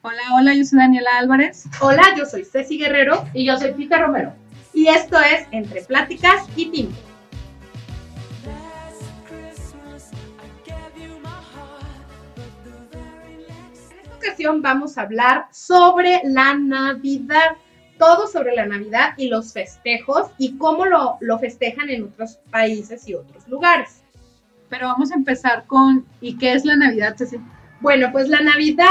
Hola, hola, yo soy Daniela Álvarez. Hola, yo soy Ceci Guerrero. Y yo soy Pita Romero. Y esto es Entre Pláticas y Tinto. En esta ocasión vamos a hablar sobre la Navidad. Todo sobre la Navidad y los festejos y cómo lo, lo festejan en otros países y otros lugares. Pero vamos a empezar con ¿y qué es la Navidad, Ceci? Bueno, pues la Navidad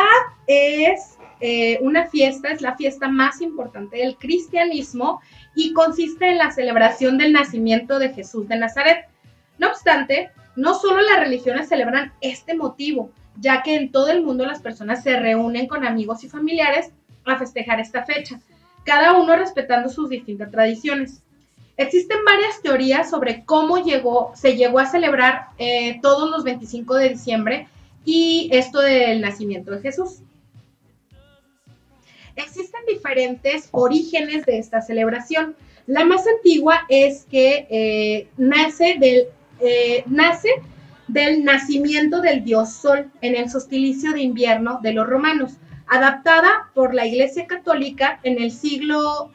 es eh, una fiesta, es la fiesta más importante del cristianismo y consiste en la celebración del nacimiento de Jesús de Nazaret. No obstante, no solo las religiones celebran este motivo, ya que en todo el mundo las personas se reúnen con amigos y familiares a festejar esta fecha, cada uno respetando sus distintas tradiciones. Existen varias teorías sobre cómo llegó, se llegó a celebrar eh, todos los 25 de diciembre y esto del nacimiento de Jesús. Existen diferentes orígenes de esta celebración. La más antigua es que eh, nace, del, eh, nace del nacimiento del dios Sol en el solsticio de invierno de los romanos, adaptada por la Iglesia Católica en el siglo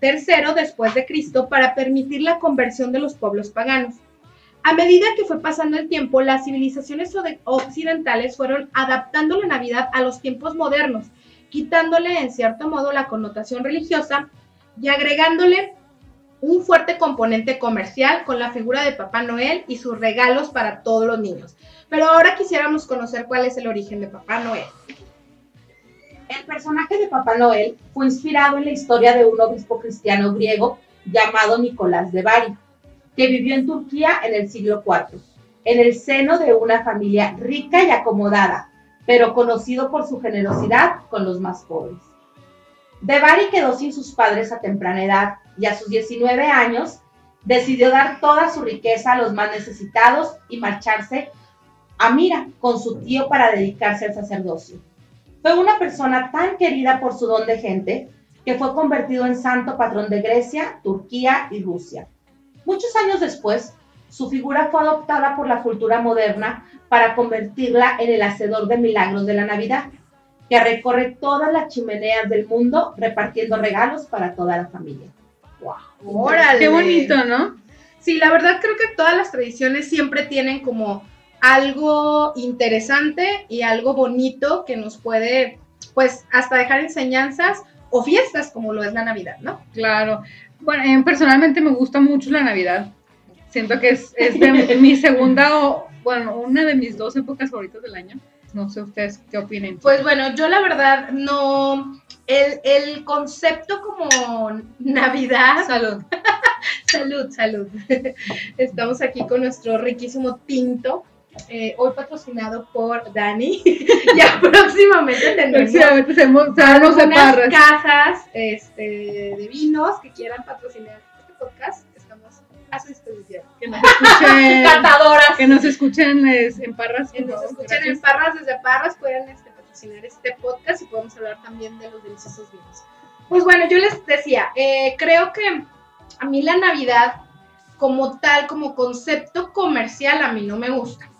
III después de Cristo para permitir la conversión de los pueblos paganos. A medida que fue pasando el tiempo, las civilizaciones occidentales fueron adaptando la Navidad a los tiempos modernos quitándole en cierto modo la connotación religiosa y agregándole un fuerte componente comercial con la figura de Papá Noel y sus regalos para todos los niños. Pero ahora quisiéramos conocer cuál es el origen de Papá Noel. El personaje de Papá Noel fue inspirado en la historia de un obispo cristiano griego llamado Nicolás de Bari, que vivió en Turquía en el siglo IV, en el seno de una familia rica y acomodada, pero conocido por su generosidad con los más pobres. De Bari quedó sin sus padres a temprana edad y a sus 19 años decidió dar toda su riqueza a los más necesitados y marcharse a Mira con su tío para dedicarse al sacerdocio. Fue una persona tan querida por su don de gente que fue convertido en santo patrón de Grecia, Turquía y Rusia. Muchos años después, su figura fue adoptada por la cultura moderna para convertirla en el hacedor de milagros de la Navidad, que recorre todas las chimeneas del mundo repartiendo regalos para toda la familia. ¡Wow! ¡Órale! ¡Qué bonito, ¿no? Sí, la verdad creo que todas las tradiciones siempre tienen como algo interesante y algo bonito que nos puede, pues, hasta dejar enseñanzas o fiestas como lo es la Navidad, ¿no? Claro. Bueno, personalmente me gusta mucho la Navidad. Siento que es, es de mi segunda o, bueno, una de mis dos épocas favoritas del año. No sé ustedes qué opinen. Pues bueno, yo la verdad no. El, el concepto como Navidad. Salud. salud, salud. Estamos aquí con nuestro riquísimo tinto. Eh, hoy patrocinado por Dani. ya próximamente tendremos de parras. casas este, de vinos que quieran patrocinar este podcast a su disposición. Que nos escuchen. Cantadoras. Que nos escuchen en Parras. Que nos escuchen en Parras, desde Parras pueden este, patrocinar este podcast y podemos hablar también de los deliciosos vinos. Pues bueno, yo les decía, eh, creo que a mí la Navidad como tal, como concepto comercial, a mí no me gusta.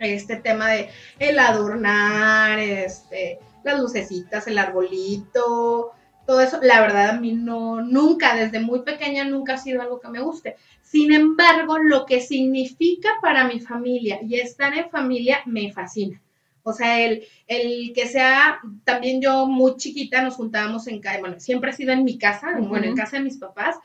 Este tema de el adornar, este, las lucecitas, el arbolito, todo eso, la verdad a mí no, nunca, desde muy pequeña nunca ha sido algo que me guste. Sin embargo, lo que significa para mi familia y estar en familia me fascina. O sea, el, el que sea, también yo muy chiquita nos juntábamos en casa, bueno, siempre ha sido en mi casa, bueno, en casa de mis papás,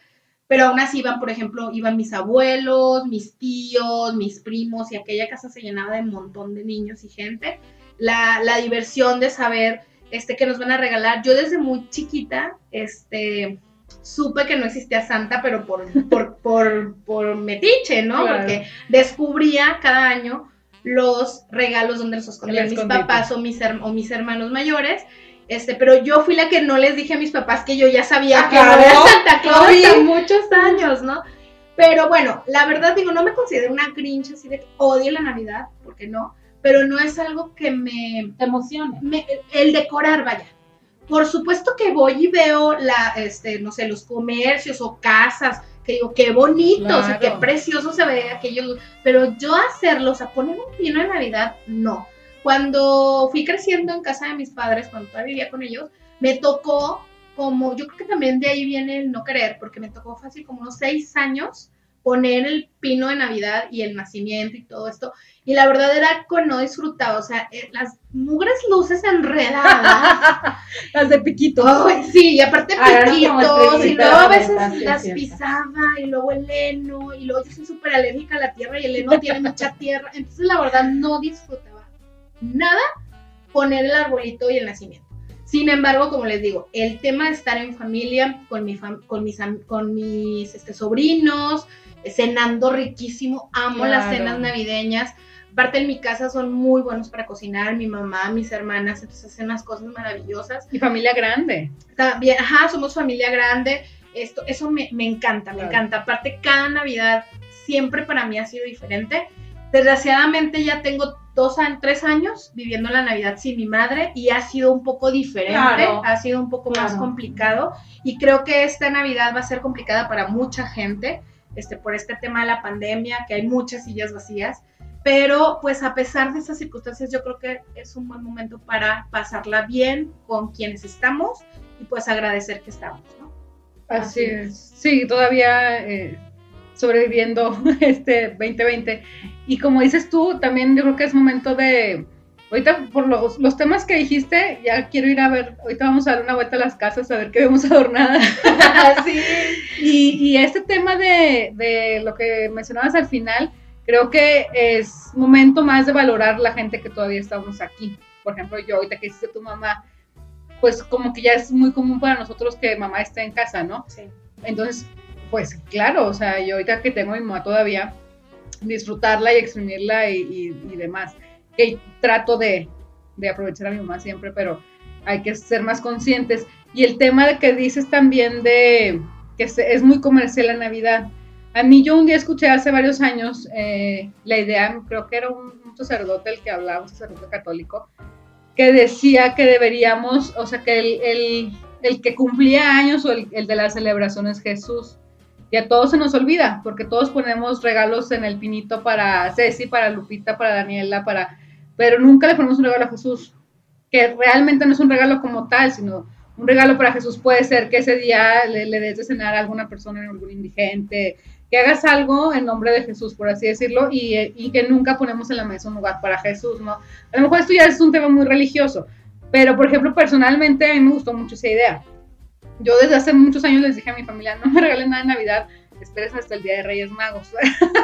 pero aún así iban, por ejemplo, iban mis abuelos, mis tíos, mis primos, y aquella casa se llenaba de un montón de niños y gente. La, la diversión de saber este, que nos van a regalar. Yo desde muy chiquita, este, supe que no existía Santa, pero por, por, por, por metiche, ¿no? Porque descubría cada año los regalos donde los escondían mis papás o mis, o mis hermanos mayores. Este, pero yo fui la que no les dije a mis papás que yo ya sabía que no era Santa Claus hasta muchos años, ¿no? Pero bueno, la verdad digo, no me considero una grinch así de que odio la Navidad, porque no, pero no es algo que me emocione. el decorar, vaya. Por supuesto que voy y veo la, este, no sé, los comercios o casas, que digo, qué bonito, o sea, qué precioso se ve aquello, pero yo hacerlo, o sea, poner un pino de Navidad, no. Cuando fui creciendo en casa de mis padres, cuando todavía vivía con ellos, me tocó como, yo creo que también de ahí viene el no querer, porque me tocó fácil como unos seis años poner el pino de Navidad y el nacimiento y todo esto. Y la verdad era que no disfrutaba, o sea, eh, las mugres luces enredadas. las de piquito. Ay, sí, y aparte Ah, piquitos, y luego a veces sí, las pisaba, y luego el heno, y luego yo soy súper alérgica a la tierra, y el heno tiene mucha tierra, entonces la verdad no disfrutaba nada poner el arbolito y el nacimiento. Sin embargo, como les digo, el tema de estar en familia con, mi fam- con mis, con mis este, sobrinos, cenando riquísimo, amo las cenas navideñas. Aparte en mi casa son muy buenos para cocinar, mi mamá, mis hermanas, entonces hacen unas cosas maravillosas. Y familia grande. También, ajá, somos familia grande. Esto, eso me, me encanta, me encanta. Aparte, cada Navidad siempre para mí ha sido diferente. Desgraciadamente ya tengo dos años, tres años viviendo la Navidad sin mi madre y ha sido un poco diferente, Claro. ha sido un poco más complicado y creo que esta Navidad va a ser complicada para mucha gente, este, por este tema de la pandemia, que hay muchas sillas vacías, pero pues a pesar de esas circunstancias yo creo que es un buen momento para pasarla bien con quienes estamos y pues agradecer que estamos, ¿no? Así Así es. Sí, todavía eh, sobreviviendo este 2020. Y como dices tú, también yo creo que es momento de. Ahorita, por los, los temas que dijiste, ya quiero ir a ver. Ahorita vamos a dar una vuelta a las casas a ver qué vemos adornadas. sí. Y, y este tema de, de lo que mencionabas al final, creo que es momento más de valorar la gente que todavía estamos aquí. Por ejemplo, yo ahorita que hiciste tu mamá, pues como que ya es muy común para nosotros que mamá esté en casa, ¿no? sí. Entonces, pues claro, o sea, yo ahorita que tengo a mi mamá todavía, disfrutarla y exprimirla y, demás. Que trato de, aprovechar a mi mamá siempre, pero hay que ser más conscientes. Y el tema de que dices también de que es muy comercial la Navidad. A mí yo un día escuché hace varios años eh, la idea, creo que era un, sacerdote el que hablaba, un sacerdote católico, que decía que deberíamos, o sea, que el que cumplía años o el, el de las celebraciones Jesús. Y a todos se nos olvida, porque todos ponemos regalos en el pinito para Ceci, para Lupita, para Daniela, para... Pero nunca le ponemos un regalo a Jesús, que realmente no es un regalo como tal, sino un regalo para Jesús puede ser que ese día le, le des de cenar a alguna persona, a algún indigente, que hagas algo en nombre de Jesús, por así decirlo, y, y que nunca ponemos en la mesa un lugar para Jesús, ¿no? A lo mejor esto ya es un tema muy religioso, pero por ejemplo, personalmente a mí me gustó mucho esa idea. Yo desde hace muchos años les dije a mi familia, no me regalen nada de Navidad, esperen hasta el Día de Reyes Magos.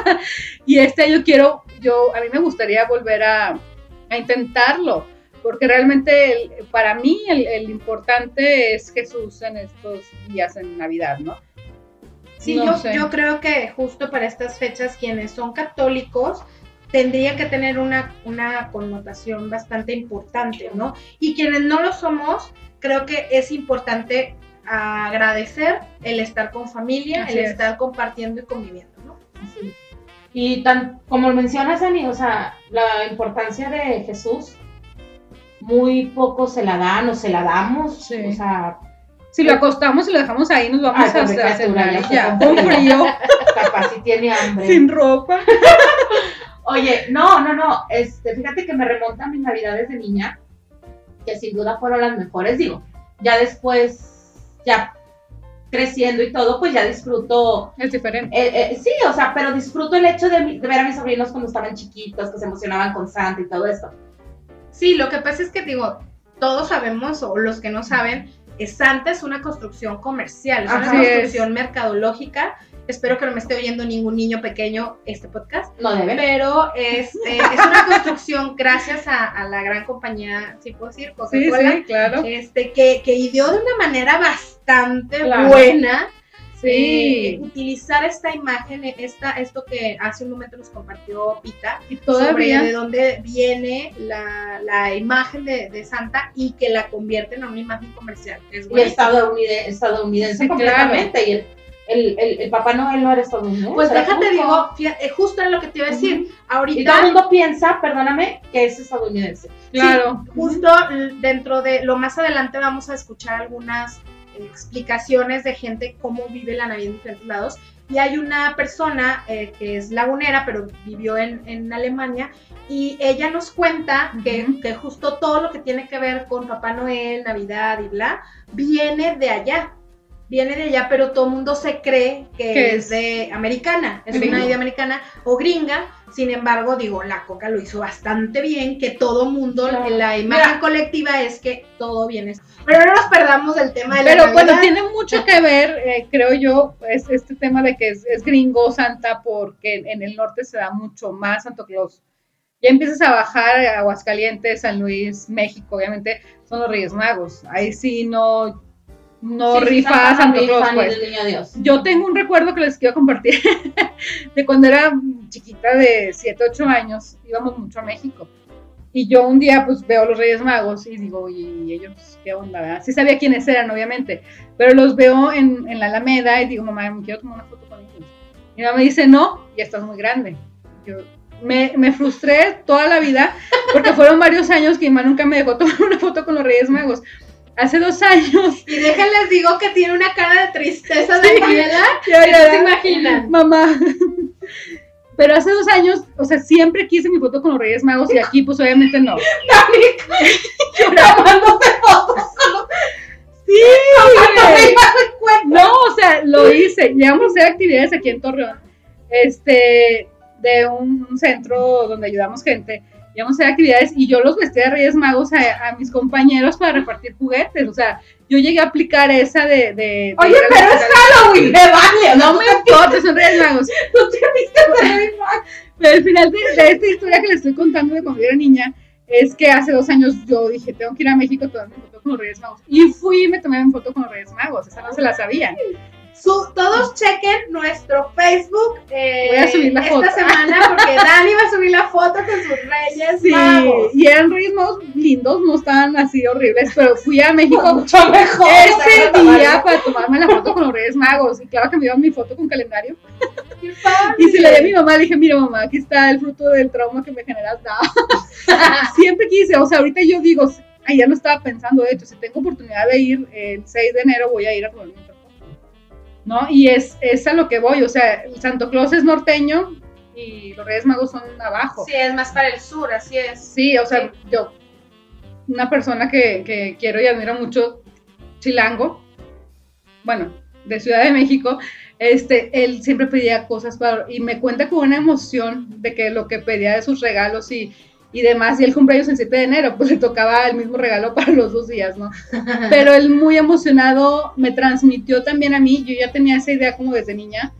y este año quiero, yo, a mí me gustaría volver a, a intentarlo, porque realmente el- para mí el, el importante es Jesús en estos días en Navidad, ¿no? Sí, No yo, sé. yo creo que justo para estas fechas quienes son católicos tendría que tener una, una connotación bastante importante, ¿no? Y quienes no lo somos, creo que es importante agradecer el estar con familia, Así el es. estar compartiendo y conviviendo, ¿no? Así. Y tan, como mencionas, Ani, o sea, la importancia de Jesús, muy poco se la dan o se la damos. Sí. O sea, Si lo acostamos y lo dejamos ahí, nos vamos Ay, a pobre hacer ya con frío, capaz si tiene hambre. sin ropa. Oye, no, no, no. Este, fíjate que me remonta a mis navidades de niña, que sin duda fueron las mejores. Digo, ya después, ya creciendo y todo, pues ya disfruto. Es diferente. eh, eh, sí, o sea, pero disfruto el hecho de, ver a mis sobrinos cuando estaban chiquitos, que se emocionaban con Santa y todo esto. Sí, lo que pasa es que digo, todos sabemos, o los que no saben, eh, Santa es una construcción comercial, es una es. construcción mercadológica. Espero que no me esté oyendo ningún niño pequeño este podcast. No deben. pero este, es una construcción gracias a, a la gran compañía, si puedo decir, Coca-Cola, sí, claro. este, que, que ideó de una manera bastante Claro. buena Sí. eh, utilizar esta imagen, esta, esto que hace un momento nos compartió Pita, Y sobre de dónde viene la, la imagen de, de Santa y que la convierten en una imagen comercial. Es Y estadounidense, estadounidense Sí, completamente. Y el, el, el, el Papá Noel no era estadounidense. Pues déjate digo, fíjate, eh, justo era lo que te iba a decir. Y todo Ahorita el mundo piensa, perdóname, que es estadounidense. claro. justo dentro de lo más adelante vamos a escuchar algunas explicaciones de gente cómo vive la Navidad en diferentes lados. Y hay una persona eh, que es lagunera, pero vivió en, en Alemania, y ella nos cuenta que, que justo todo lo que tiene que ver con Papá Noel, Navidad y bla, viene de allá. Viene de allá, pero todo el mundo se cree que es es de americana, es gringo. una idea americana o gringa. Sin embargo, digo, la coca lo hizo bastante bien, que todo mundo, Claro. la imagen Mira. colectiva es que todo viene. Pero no nos perdamos del tema de la Pero bueno, tiene mucho que ver, eh, creo yo, es este tema de que es, es gringo Santa porque en, en el norte se da mucho más Santo Claus. Ya empiezas a bajar a Aguascalientes, San Luis, México, obviamente son los Reyes Magos. Ahí sí no, no Sí, no Santo Claus, pues. del niño Dios. Yo tengo un recuerdo que les quiero compartir de cuando era chiquita de 7, 8 años, íbamos mucho a México. Y yo un día pues veo a los Reyes Magos y digo, ¿y ellos qué onda? verdad?". Sí sabía quiénes eran, obviamente, pero los veo en, en la Alameda y digo, mamá, me quiero tomar una foto con ellos. Mi mamá me dice, no, ya estás muy grande. Yo me, me frustré toda la vida porque fueron varios años que mi mamá nunca me dejó tomar una foto con los Reyes Magos. Hace dos años, Y déjenles digo que tiene una cara de tristeza de Daniela. ya, que no se imaginan. mamá. Pero hace dos años, o sea, siempre quise mi foto con los Reyes Magos y aquí, pues obviamente no. Tomándose fotos. Sí, No o sea, lo hice. Llegamos a hacer actividades aquí en Torreón, este, de un, un centro donde ayudamos gente. Llegamos a hacer actividades y yo los vestía de Reyes Magos a, a mis compañeros para repartir juguetes. O sea, yo llegué a aplicar esa de. de- de Oye, pero es. Halloween, me vale. No me importa, son Reyes Magos. Tú te viste de Rey Mago. Pero al final de, de esta historia que les estoy contando de cuando yo era niña, es que hace dos años yo dije, tengo que ir a México a tomarme foto con los Reyes Magos. Y fui y me tomé mi foto con los Reyes Magos. Esa no se la sabían. Su- todos chequen nuestro Facebook eh, Voy a subir la esta foto. semana porque Dani va a subir la foto con sus reyes Sí, magos. y eran Reyes Magos lindos, no estaban así horribles, pero fui a México Mucho mejor. ese día para tomarme la foto con los Reyes Magos. Y claro que me dieron mi foto con calendario. Y se la di a mi mamá, le dije, mira mamá, aquí está el fruto del trauma que me generas. No. Siempre quise, o sea, ahorita yo digo, ay, ya lo estaba pensando, de hecho, si tengo oportunidad de ir el 6 de enero, voy a ir a otra foto. ¿No? Y es, es a lo que voy, o sea, el Santo Claus es norteño y los Reyes Magos son abajo. Sí, es más para el sur, así es. Sí, o sea, yo, una persona que, que quiero y admiro mucho, Chilango, bueno, de Ciudad de México, este, él siempre pedía cosas para, y me cuenta con una emoción de que lo que pedía de sus regalos y, y demás, y el cumpleaños el 7 de enero, pues le tocaba el mismo regalo para los dos días, ¿no? Pero él muy emocionado me transmitió también a mí, yo ya tenía esa idea como desde niña,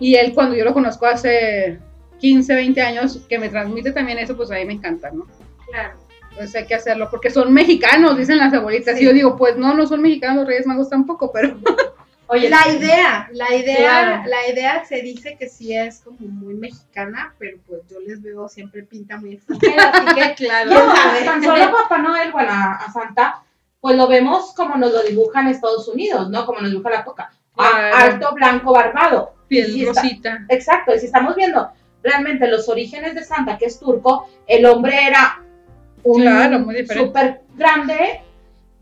y él cuando yo lo conozco hace 15, 20 años, que me transmite también eso, pues a mí me encanta, ¿no? Claro. Entonces hay que hacerlo, porque son mexicanos, dicen las abuelitas. Sí. Y yo digo, pues no, no son mexicanos los Reyes Magos tampoco, pero Oye, la idea, la idea, Claro. la idea se dice que sí es como muy mexicana, pero pues yo les veo siempre pinta muy extranjera, así que claro. No, tan solo Papá Noel, bueno, a, a Santa, pues lo vemos como nos lo dibujan Estados Unidos, ¿no? Como nos dibuja la coca. Claro. alto, blanco, barbado. piel sí está- rosita. Exacto, y si estamos viendo realmente los orígenes de Santa, que es turco, el hombre era un Claro, muy súper grande,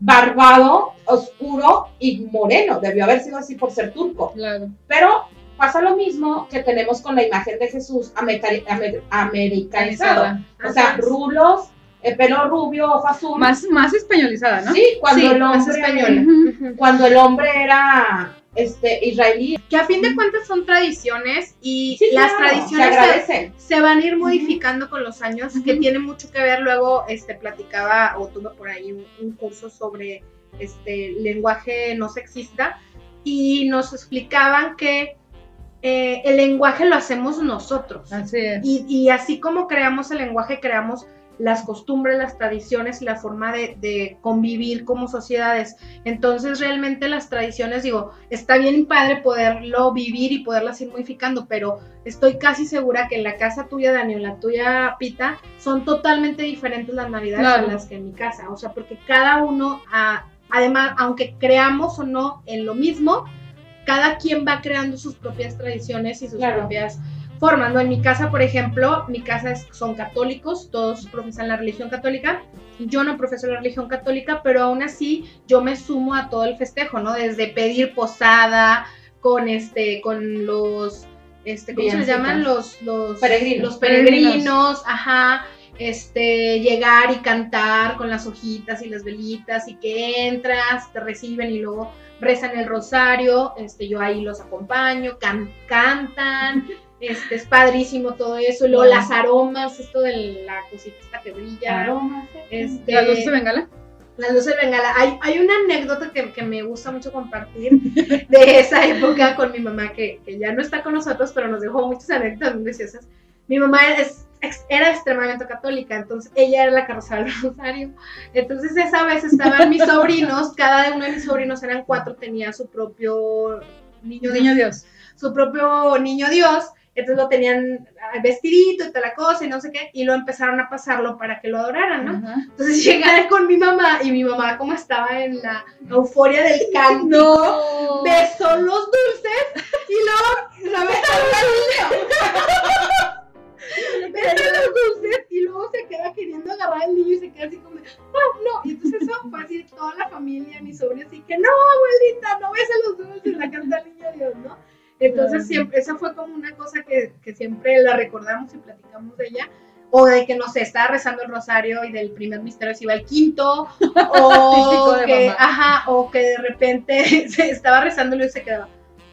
barbado, oscuro y moreno. Debió haber sido así por ser turco. Claro. Pero pasa lo mismo que tenemos con la imagen de Jesús americani- amer- americanizado. O sea, rulos, el pelo rubio, ojo azul. Más, más españolizada, ¿no? Sí, cuando Sí, el más hombre española. Ujú. cuando el hombre era este israelí. Que a fin de cuentas son tradiciones y Sí, las claro, tradiciones se van a ir modificando con los años, que tiene mucho que ver. Luego, este, platicaba o tuve por ahí un, un curso sobre este lenguaje no sexista y nos explicaban que eh, el lenguaje lo hacemos nosotros. Así es. Y, y así como creamos el lenguaje, creamos las costumbres, las tradiciones y la forma de, de convivir como sociedades. Entonces, realmente las tradiciones, digo, está bien padre poderlo vivir y poderlas ir modificando, pero estoy casi segura que en la casa tuya, Dani, o en la tuya, Pita, son totalmente diferentes las navidades Claro. a las que en mi casa. O sea, porque cada uno, ah, además, aunque creamos o no en lo mismo, cada quien va creando sus propias tradiciones y sus Claro. propias formas, ¿no? En mi casa, por ejemplo, mi casa es- son católicos, todos profesan la religión católica. Yo no profeso la religión católica, pero aún así yo me sumo a todo el festejo, ¿no? Desde pedir posada con este, con los, este, ¿cómo se les llaman? Los, los Peregrinos. Los peregrinos, ajá. Este, llegar y cantar con las hojitas y las velitas y que entras, te reciben y luego rezan el rosario, este, yo ahí los acompaño, can- cantan, este, es padrísimo todo eso, luego Wow. las aromas, esto de la cosita esta que brilla, Aromas, este, ¿La luz de bengala? las luces de bengala. Hay, hay una anécdota que, que me gusta mucho compartir de esa época con mi mamá, que, que ya no está con nosotros, pero nos dejó muchas anécdotas muy graciosas. Mi mamá es, era extremadamente católica, entonces ella era la carrozada del rosario. Entonces esa vez estaban mis sobrinos, cada uno de mis sobrinos eran cuatro, tenía su propio niño, Niño Dios. su propio niño Dios, entonces lo tenían ah, vestidito y toda la cosa y no sé qué, y lo empezaron a pasarlo para que lo adoraran, ¿no? Ajá. Entonces llegué con mi mamá y mi mamá como estaba en la euforia del canto, No. besó los dulces y luego la besó los dulces y luego se queda queriendo agarrar al niño y se queda así como, no, no. Y entonces eso fue así toda la familia, mis sobrinos, así que no, abuelita, no besa los dulces, la canta el niño Dios, ¿no? Entonces siempre, esa fue como una cosa que, que siempre la recordamos y platicamos de ella. O de que, no sé, estaba rezando el rosario y del primer misterio se iba al quinto. O de que, ajá, o que de repente se estaba rezándolo y se quedaba.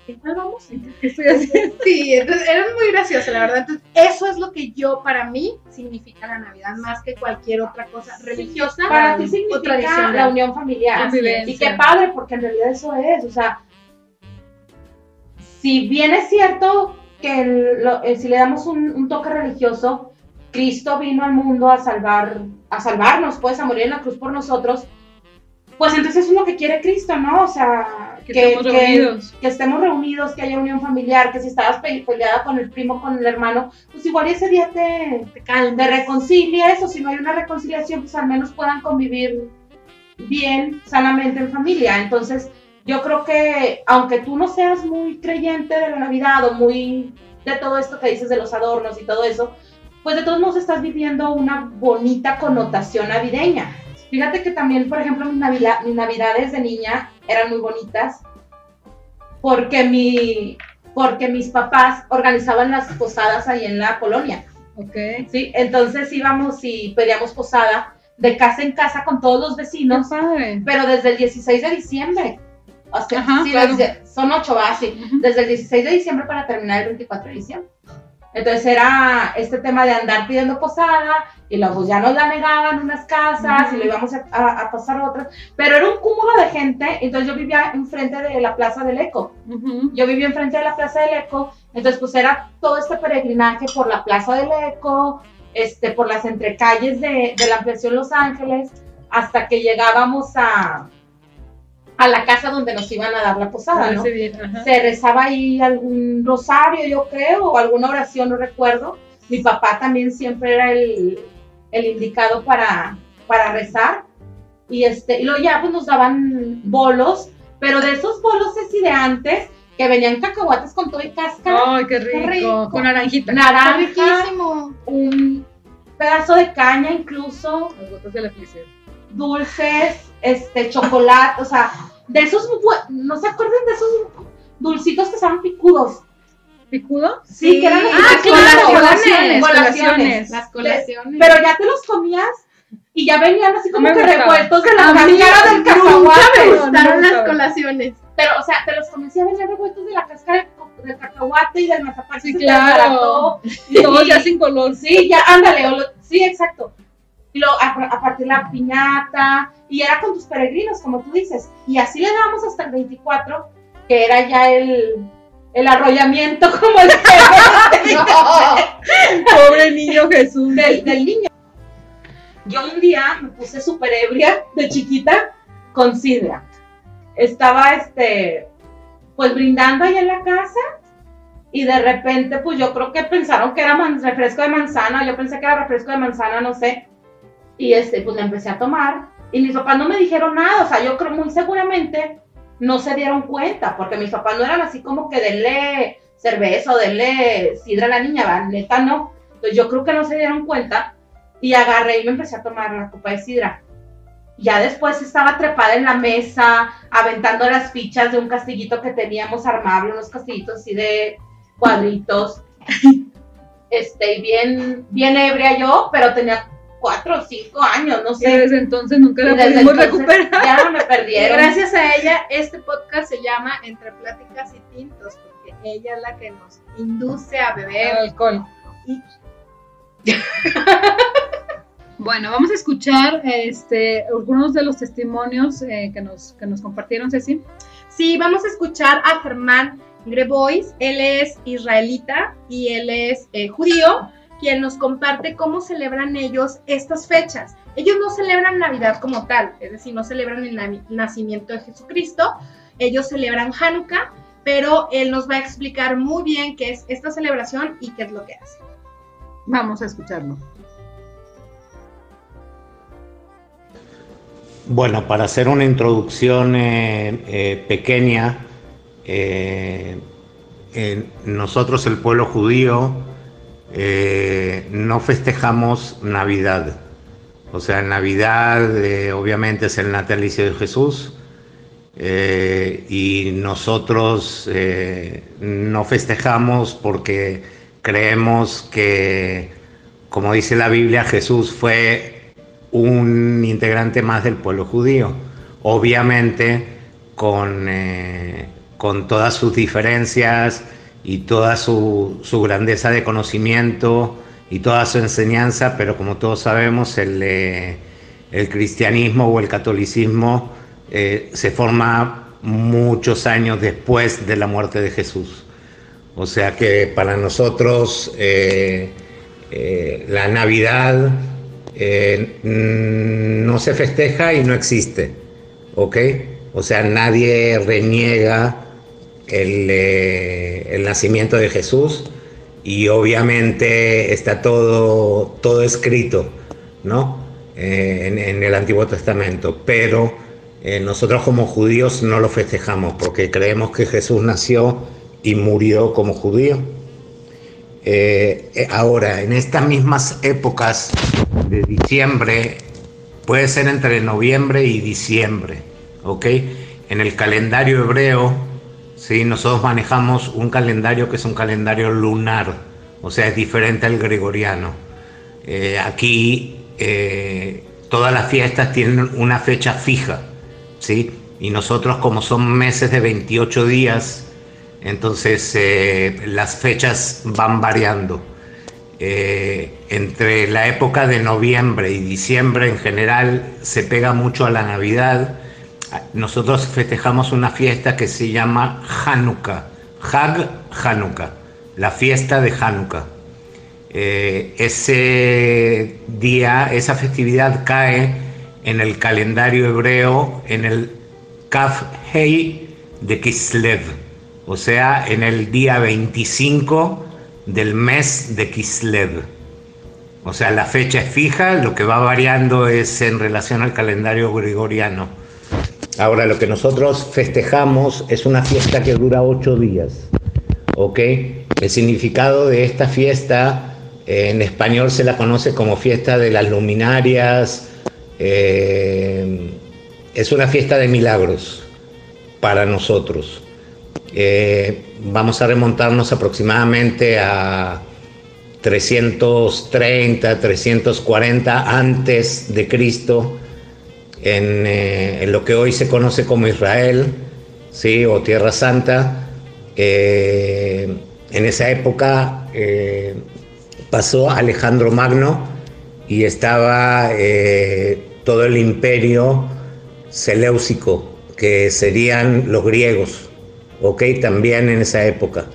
¿En cuál vamos? Estoy así. Sí, entonces era muy gracioso, la verdad. Entonces, eso es lo que yo, para mí, significa la Navidad, más que cualquier otra cosa religiosa Para ti significa la unión familiar. Y qué padre, porque en realidad eso es, o sea, si bien es cierto que el- lo- eh, si le damos un, un toque religioso, Cristo vino al mundo a salvar, a salvarnos, pues, a morir en la cruz por nosotros, pues entonces es lo que quiere Cristo, ¿no? O sea, Que estemos reunidos. que estemos reunidos, que haya unión familiar, que si estabas pe- peleada con el primo, con el hermano, pues igual ese día te, Te te reconcilies, o si no hay una reconciliación, pues al menos puedan convivir bien, sanamente en familia. Entonces, yo creo que aunque tú no seas muy creyente de la Navidad o muy de todo esto que dices de los adornos y todo eso, pues de todos modos estás viviendo una bonita connotación navideña. Fíjate que también, por ejemplo, mis, navila- mis navidades de niña eran muy bonitas porque, mi, porque mis papás organizaban las posadas ahí en la colonia. Ok. Sí, entonces íbamos y pedíamos posada de casa en casa con todos los No vecinos, pero desde el 16 de diciembre. O sea, Ajá, sí, claro. desde- son ocho, va, sí. Desde el 16 de diciembre para terminar el 24 de diciembre. Entonces era este tema de andar pidiendo posada y luego pues, ya nos la negaban unas casas y lo íbamos a, a- a pasar a otras. Pero era un cúmulo de gente, entonces yo vivía enfrente de la Plaza del Eco. Yo vivía enfrente de la Plaza del Eco, entonces pues era todo este peregrinaje por la Plaza del Eco, este, por las entrecalles de, de la ampliación Los Ángeles, hasta que llegábamos a, a la casa donde nos iban a dar la posada, ¿no? Bien, ajá. Se rezaba ahí algún rosario, yo creo, o alguna oración, no recuerdo. Mi papá también siempre era el, el indicado para, para rezar. Y, este, y luego ya pues nos daban bolos, pero de esos bolos así de antes, que venían cacahuates con todo y cáscara, Ay, qué rico. rico. Con naranjita. naranja, riquísimo. un pedazo de caña incluso, Las gotas de la felicidad. dulces, este, chocolate, o sea, de esos, ¿no se acuerdan de esos dulcitos que estaban picudos? ¿Picudo? Sí, que eran Ah, claro, colaciones, colaciones, colaciones. colaciones. Las colaciones. Pero ya te los comías y ya venían así como me que gustaba. revueltos de la A cáscara del cacahuate. me no gustaron las colaciones. Pero, o sea, te los comías y ya venían revueltos de la cáscara del cacahuate y del mazapán. Sí, claro. Y ya sin color. Sí, ya, ándale, lo- sí, exacto. Y luego, a, a partir de la piñata, y era con tus peregrinos, como tú dices. Y así le dábamos hasta el 24, que era ya el, el arrollamiento, como el Pobre niño Jesús. del, del niño. Yo un día me puse súper ebria de chiquita con sidra. Estaba, este, pues brindando ahí en la casa y de repente, pues yo creo que pensaron que era refresco de manzana, yo pensé que era refresco de manzana, no sé. Y este, pues la empecé a tomar y mis papás no me dijeron nada, o sea, yo creo muy seguramente no se dieron cuenta, porque mis papás no eran así como que denle cerveza o denle sidra a la niña, va, neta no. Entonces yo creo que no se dieron cuenta y agarré y me empecé a tomar la copa de sidra. Ya después estaba trepada en la mesa, aventando las fichas de un castillito que teníamos armado, unos castillitos así de cuadritos. Este, bien, bien ebria yo, pero tenía cuatro o cinco años, no sé. Y desde entonces nunca la pudimos entonces recuperar. Ya me perdieron. gracias a ella, este podcast se llama Entre Pláticas y Tintos, porque ella es la que nos induce a beber. alcohol. Y- Bueno, vamos a escuchar este, algunos de los testimonios eh, que, nos, que nos compartieron, Ceci. Sí, vamos a escuchar a Germán Grebois. Él es israelita y él es eh, judío, quien nos comparte cómo celebran ellos estas fechas. Ellos no celebran Navidad como tal, es decir, no celebran el nacimiento de Jesucristo. Ellos celebran Hanukkah, pero él nos va a explicar muy bien qué es esta celebración y qué es lo que hace. Vamos a escucharlo. Bueno, para hacer una introducción eh, eh, pequeña, eh, eh, nosotros el pueblo judío eh, no festejamos Navidad. O sea, Navidad eh, obviamente es el natalicio de Jesús eh, y nosotros no festejamos porque creemos que, como dice la Biblia, Jesús fue un integrante más del pueblo judío. Obviamente con, con todas sus diferencias y toda su, su grandeza de conocimiento y toda su enseñanza, pero como todos sabemos, el, eh, el cristianismo o el catolicismo eh, se forma muchos años después de la muerte de Jesús. O sea que para nosotros eh, la Navidad no se festeja y no existe, ¿ok? O sea, nadie reniega el, eh, el nacimiento de Jesús y obviamente está todo, todo escrito, ¿no? Eh, en, el Antiguo Testamento, pero eh, nosotros como judíos no lo festejamos porque creemos que Jesús nació y murió como judío. Ahora, en estas mismas épocas de diciembre, puede ser entre noviembre y diciembre, ¿ok? En el calendario hebreo, ¿sí? nosotros manejamos un calendario que es un calendario lunar, o sea, es diferente al gregoriano. Eh, aquí eh, todas las fiestas tienen una fecha fija, ¿sí? Y nosotros como son meses de 28 días, entonces eh, las fechas van variando. Entre la época de noviembre y diciembre en general se pega mucho a la Navidad. Nosotros festejamos una fiesta que se llama Hanukkah, Hag Hanukkah, la fiesta de Hanukkah. Eh, ese día, esa festividad cae en el calendario hebreo en el Kaf Hei de Kislev, o sea, en el día 25 del mes de Kislev. O sea, la fecha es fija, lo que va variando es en relación al calendario gregoriano. Ahora, lo que nosotros festejamos es una fiesta que dura ocho días. ¿Ok? El significado de esta fiesta eh, en español se la conoce como fiesta de las luminarias. eh, es una fiesta de milagros para nosotros. Eh, vamos a remontarnos aproximadamente a 330, 340 antes de Cristo, en, eh, en lo que hoy se conoce como Israel, ¿sí? o Tierra Santa. Eh, en esa época eh, pasó Alejandro Magno y estaba todo el imperio seleucico, que serían los griegos, ¿ok? También en esa época.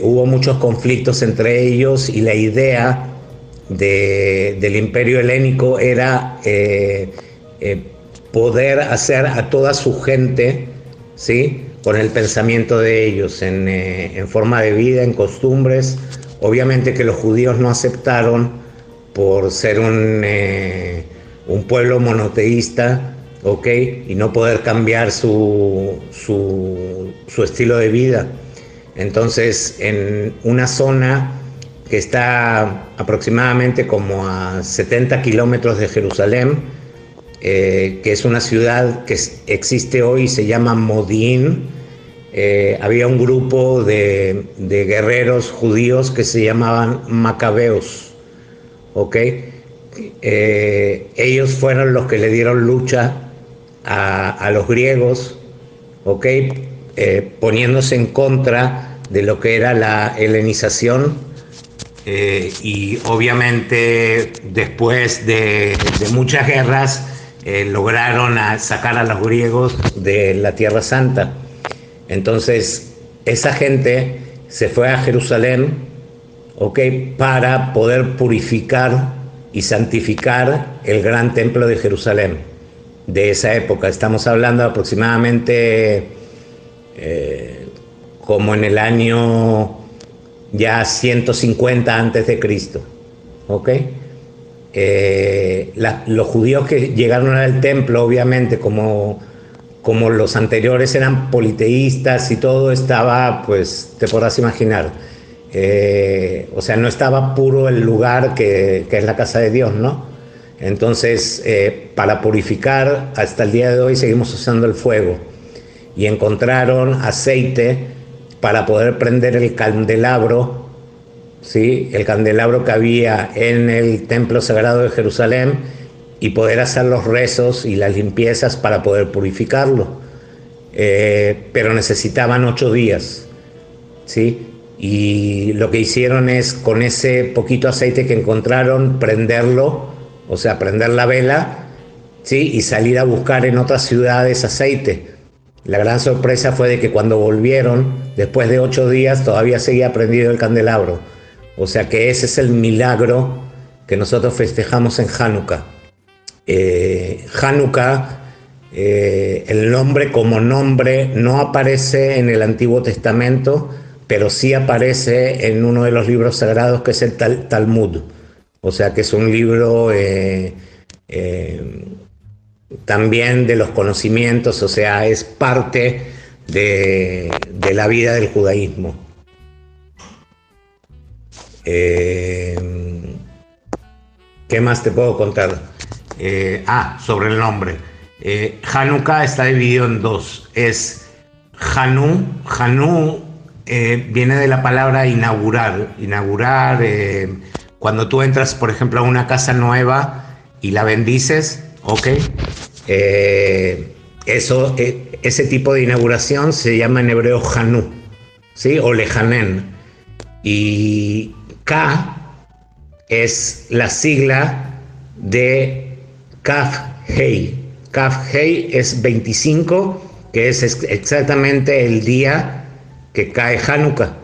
Hubo muchos conflictos entre ellos y la idea de- del imperio helénico era eh, poder hacer a toda su gente, ¿sí? Con el pensamiento de ellos, en, eh, en forma de vida, en costumbres. Obviamente que los judíos no aceptaron por ser un, eh, un pueblo monoteísta, ¿ok? Y no poder cambiar su, su, su estilo de vida. Entonces, en una zona que está aproximadamente como a 70 kilómetros de Jerusalén, eh, que es una ciudad que existe hoy se llama Modín, eh, había un grupo de, guerreros judíos que se llamaban Macabeos, ¿ok? Eh, ellos fueron los que le dieron lucha a, los griegos, ¿ok? Poniéndose en contra de lo que era la helenización y obviamente después de, muchas guerras lograron sacar a los griegos de la Tierra Santa. Entonces, esa gente se fue a Jerusalén, ¿ok? Para poder purificar y santificar el gran templo de Jerusalén de esa época. Estamos hablando aproximadamente eh, como en el año ya 150 antes de Cristo, ¿ok? Eh, los judíos que llegaron al templo, obviamente, como como los anteriores eran politeístas y todo estaba, pues te podrás imaginar. Eh, o sea, no estaba puro el lugar que, es la casa de Dios, ¿no? Entonces, eh, para purificar, hasta el día de hoy seguimos usando el fuego. Y encontraron aceite para poder prender el candelabro, ¿sí? El candelabro que había en el templo sagrado de Jerusalén y poder hacer los rezos y las limpiezas para poder purificarlo. Eh, pero necesitaban ocho días, ¿sí? Y lo que hicieron es con ese poquito aceite que encontraron, prenderlo, o sea, prender la vela, ¿sí? Y salir a buscar en otras ciudades aceite. La gran sorpresa fue de que cuando volvieron, después de ocho días, todavía seguía prendido el candelabro. O sea que ese es el milagro que nosotros festejamos en Hanukkah eh, Hanukkah, eh, el nombre como nombre no aparece en el Antiguo Testamento, pero sí aparece en uno de los libros sagrados que es el Talmud. O sea que es un libro eh, también de los conocimientos, o sea, es parte de la vida del judaísmo. ¿Qué más te puedo contar? Eh, ah, sobre el nombre. Eh, Hanukkah está dividido en dos. Es Hanu. Hanu eh, viene de la palabra inaugurar. Inaugurar, cuando tú entras, por ejemplo, a una casa nueva y la bendices, ¿ok? eso, ese tipo de inauguración se llama en hebreo Hanu, ¿sí? O Lejanen. Y K es la sigla de Kaf Hei. Kaf Hei es 25, que es exactamente el día que cae Hanukkah.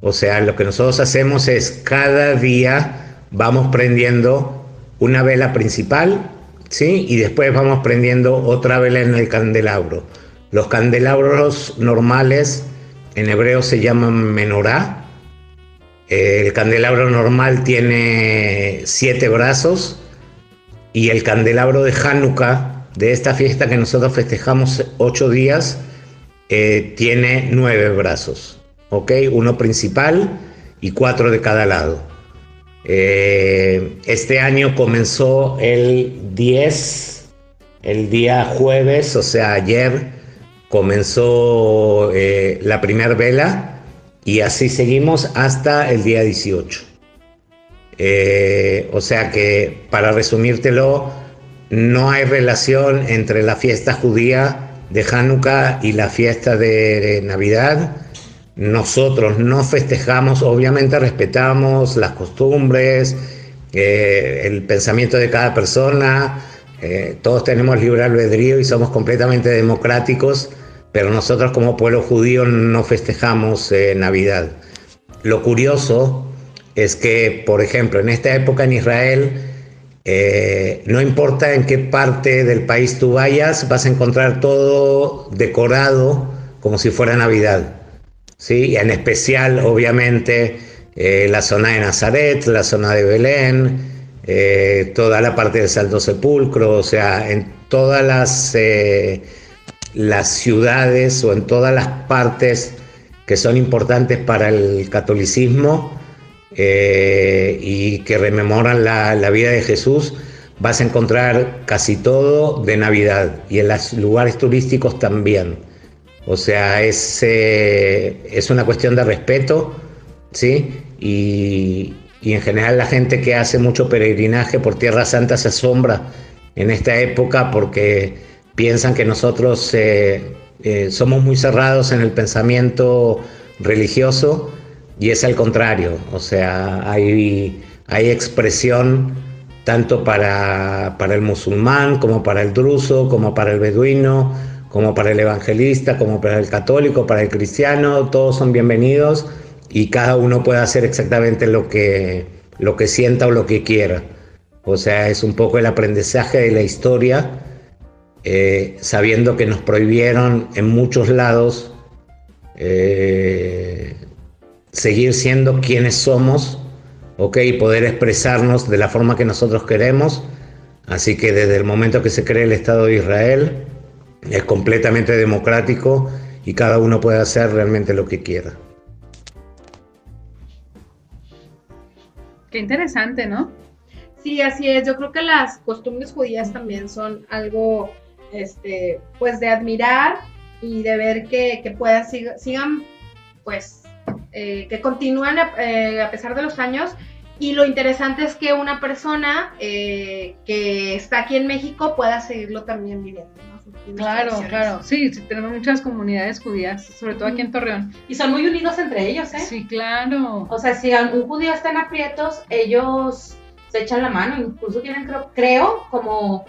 O sea, lo que nosotros hacemos es cada día vamos prendiendo una vela principal, ¿sí? Y después vamos prendiendo otra vela en el candelabro. Los candelabros normales en hebreo se llaman menorá. El candelabro normal tiene siete brazos y el candelabro de Hanukkah, de esta fiesta que nosotros festejamos ocho días, eh, tiene nueve brazos, ¿ok? Uno principal y cuatro de cada lado. Eh, este año comenzó el 10, el día jueves, o sea, ayer comenzó eh, la primera vela y así seguimos hasta el día 18. Eh, o sea que, para resumírtelo, no hay relación entre la fiesta judía de Hanukkah y la fiesta de Navidad. Nosotros no festejamos, obviamente respetamos las costumbres, eh, el pensamiento de cada persona, eh, todos tenemos libre albedrío y somos completamente democráticos, pero nosotros como pueblo judío no festejamos Navidad. Lo curioso es que, por ejemplo, en esta época en Israel, eh, no importa en qué parte del país tú vayas, vas a encontrar todo decorado como si fuera Navidad. ¿sí? Y en especial, obviamente, eh, la zona de Nazaret, la zona de Belén, eh, toda la parte del Santo Sepulcro, o sea, en todas las, las ciudades o en todas las partes que son importantes para el catolicismo eh, y que rememoran la, vida de Jesús, vas a encontrar casi todo de Navidad y en los lugares turísticos también. O sea, es, eh, es una cuestión de respeto, ¿sí? Y, en general la gente que hace mucho peregrinaje por Tierra Santa se asombra en esta época porque piensan que nosotros eh, somos muy cerrados en el pensamiento religioso y es al contrario, o sea, hay, hay expresión tanto para, para el musulmán como para el druso, como para el beduino, como para el evangelista, como para el católico, para el cristiano, todos son bienvenidos y cada uno puede hacer exactamente lo que, lo que sienta o lo que quiera. O sea, es un poco el aprendizaje de la historia, eh, sabiendo que nos prohibieron en muchos lados eh, seguir siendo quienes somos, ¿ok? Y poder expresarnos de la forma que nosotros queremos. Así que desde el momento que se cree el Estado de Israel, es completamente democrático y cada uno puede hacer realmente lo que quiera. Qué interesante, ¿no? Sí, así es. Yo creo que las costumbres judías también son algo, este, pues de admirar y de ver que, que puedan, sigan, pues eh, que continúan eh, a, pesar de los años. Y lo interesante es que una persona eh, que está aquí en México pueda seguirlo también viviendo. Claro, claro. Sí, tenemos muchas comunidades judías, sobre todo aquí en Torreón. Y son muy unidos entre ellos, ¿eh? Sí, claro. O sea, si un judío está en aprietos, ellos se echan la mano, incluso tienen, creo, creo como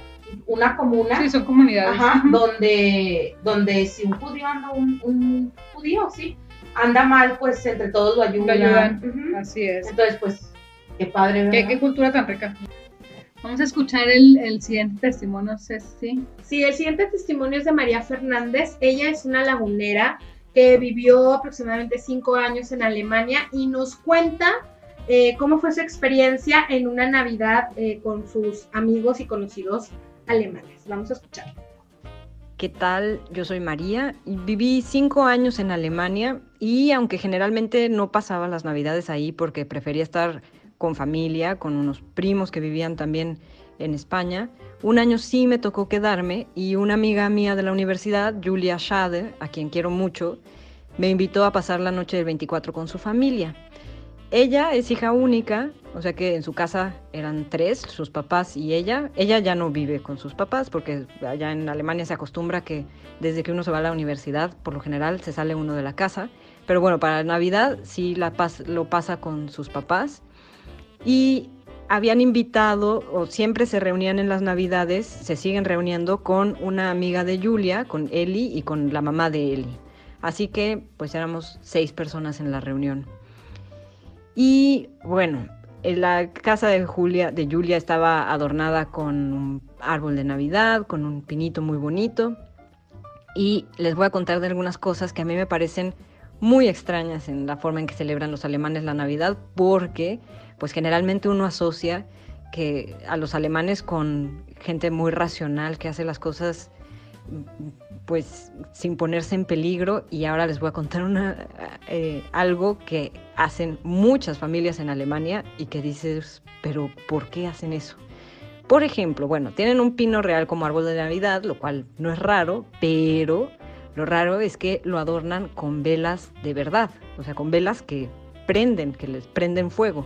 una comuna. Sí, son comunidades. donde, donde si un judío anda un, un judío, sí, anda mal, pues entre todos lo ayudan. Así es. Entonces, pues, qué padre. ¿Qué, cultura tan rica. Vamos a escuchar el, siguiente testimonio, Ceci. Sí, el siguiente testimonio es de María Fernández. Ella es una lagunera que vivió aproximadamente cinco años en Alemania y nos cuenta eh, cómo fue su experiencia en una Navidad eh, con sus amigos y conocidos alemanes. Vamos a escuchar. ¿Qué tal? Yo soy María. Viví cinco años en Alemania y aunque generalmente no pasaba las navidades ahí porque prefería estar con familia, con unos primos que vivían también en España, un año sí me tocó quedarme y una amiga mía de la universidad, Julia Schade, a quien quiero mucho, me invitó a pasar la noche del 24 con su familia. Ella es hija única, o sea que en su casa eran tres, sus papás y ella. Ella ya no vive con sus papás porque allá en Alemania se acostumbra que desde que uno se va a la universidad, por lo general se sale uno de la casa. Pero bueno, para Navidad sí la lo pasa con sus papás. Y habían invitado, o siempre se reunían en las Navidades, se siguen reuniendo con una amiga de Julia, con Eli y con la mamá de Eli. Así que pues éramos seis personas en la reunión. Y bueno, la casa de Julia, de Julia estaba adornada con un árbol de Navidad, con un pinito muy bonito. Y les voy a contar de algunas cosas que a mí me parecen muy extrañas en la forma en que celebran los alemanes la Navidad, porque pues generalmente uno asocia que a los alemanes con gente muy racional que hace las cosas pues sin ponerse en peligro y ahora les voy a contar una, eh, algo que hacen muchas familias en Alemania y que dices, pero ¿por qué hacen eso? Por ejemplo, bueno, tienen un pino real como árbol de Navidad, lo cual no es raro, pero lo raro es que lo adornan con velas de verdad, o sea, con velas que prenden, que les prenden fuego.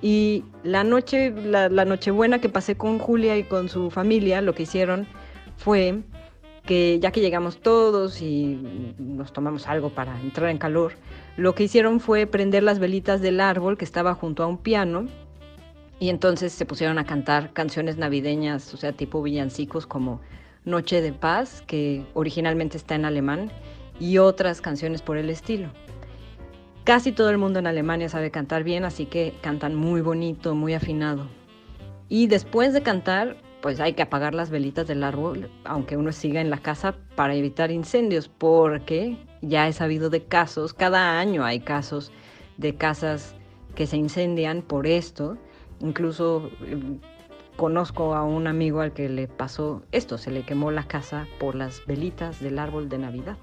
Y la noche, la, la Nochebuena que pasé con Julia y con su familia, lo que hicieron fue que ya que llegamos todos y nos tomamos algo para entrar en calor, lo que hicieron fue prender las velitas del árbol que estaba junto a un piano y entonces se pusieron a cantar canciones navideñas, o sea, tipo villancicos como Noche de Paz, que originalmente está en alemán, y otras canciones por el estilo. Casi todo el mundo en Alemania sabe cantar bien, así que cantan muy bonito, muy afinado. Y después de cantar, pues hay que apagar las velitas del árbol, aunque uno siga en la casa, para evitar incendios, porque ya he sabido de casos, cada año hay casos de casas que se incendian por esto. Incluso em, conozco a un amigo al que le pasó esto, se le quemó la casa por las velitas del árbol de Navidad.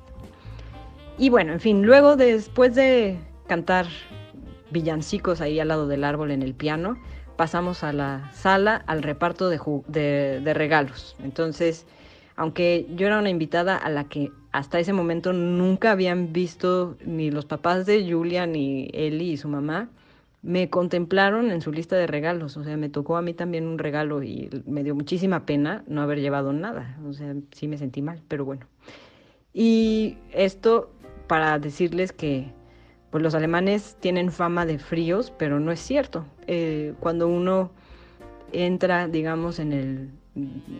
Y bueno, en fin, luego después de cantar villancicos ahí al lado del árbol en el piano, pasamos a la sala al reparto de, regalos. Entonces, aunque yo era una invitada a la que hasta ese momento nunca habían visto ni los papás de Julia, ni Eli y su mamá, me contemplaron en su lista de regalos. O sea, me tocó a mí también un regalo y me dio muchísima pena no haber llevado nada. O sea, sí me sentí mal, pero bueno. Y esto para decirles que pues los alemanes tienen fama de fríos, pero no es cierto. Eh, cuando uno entra, digamos, en el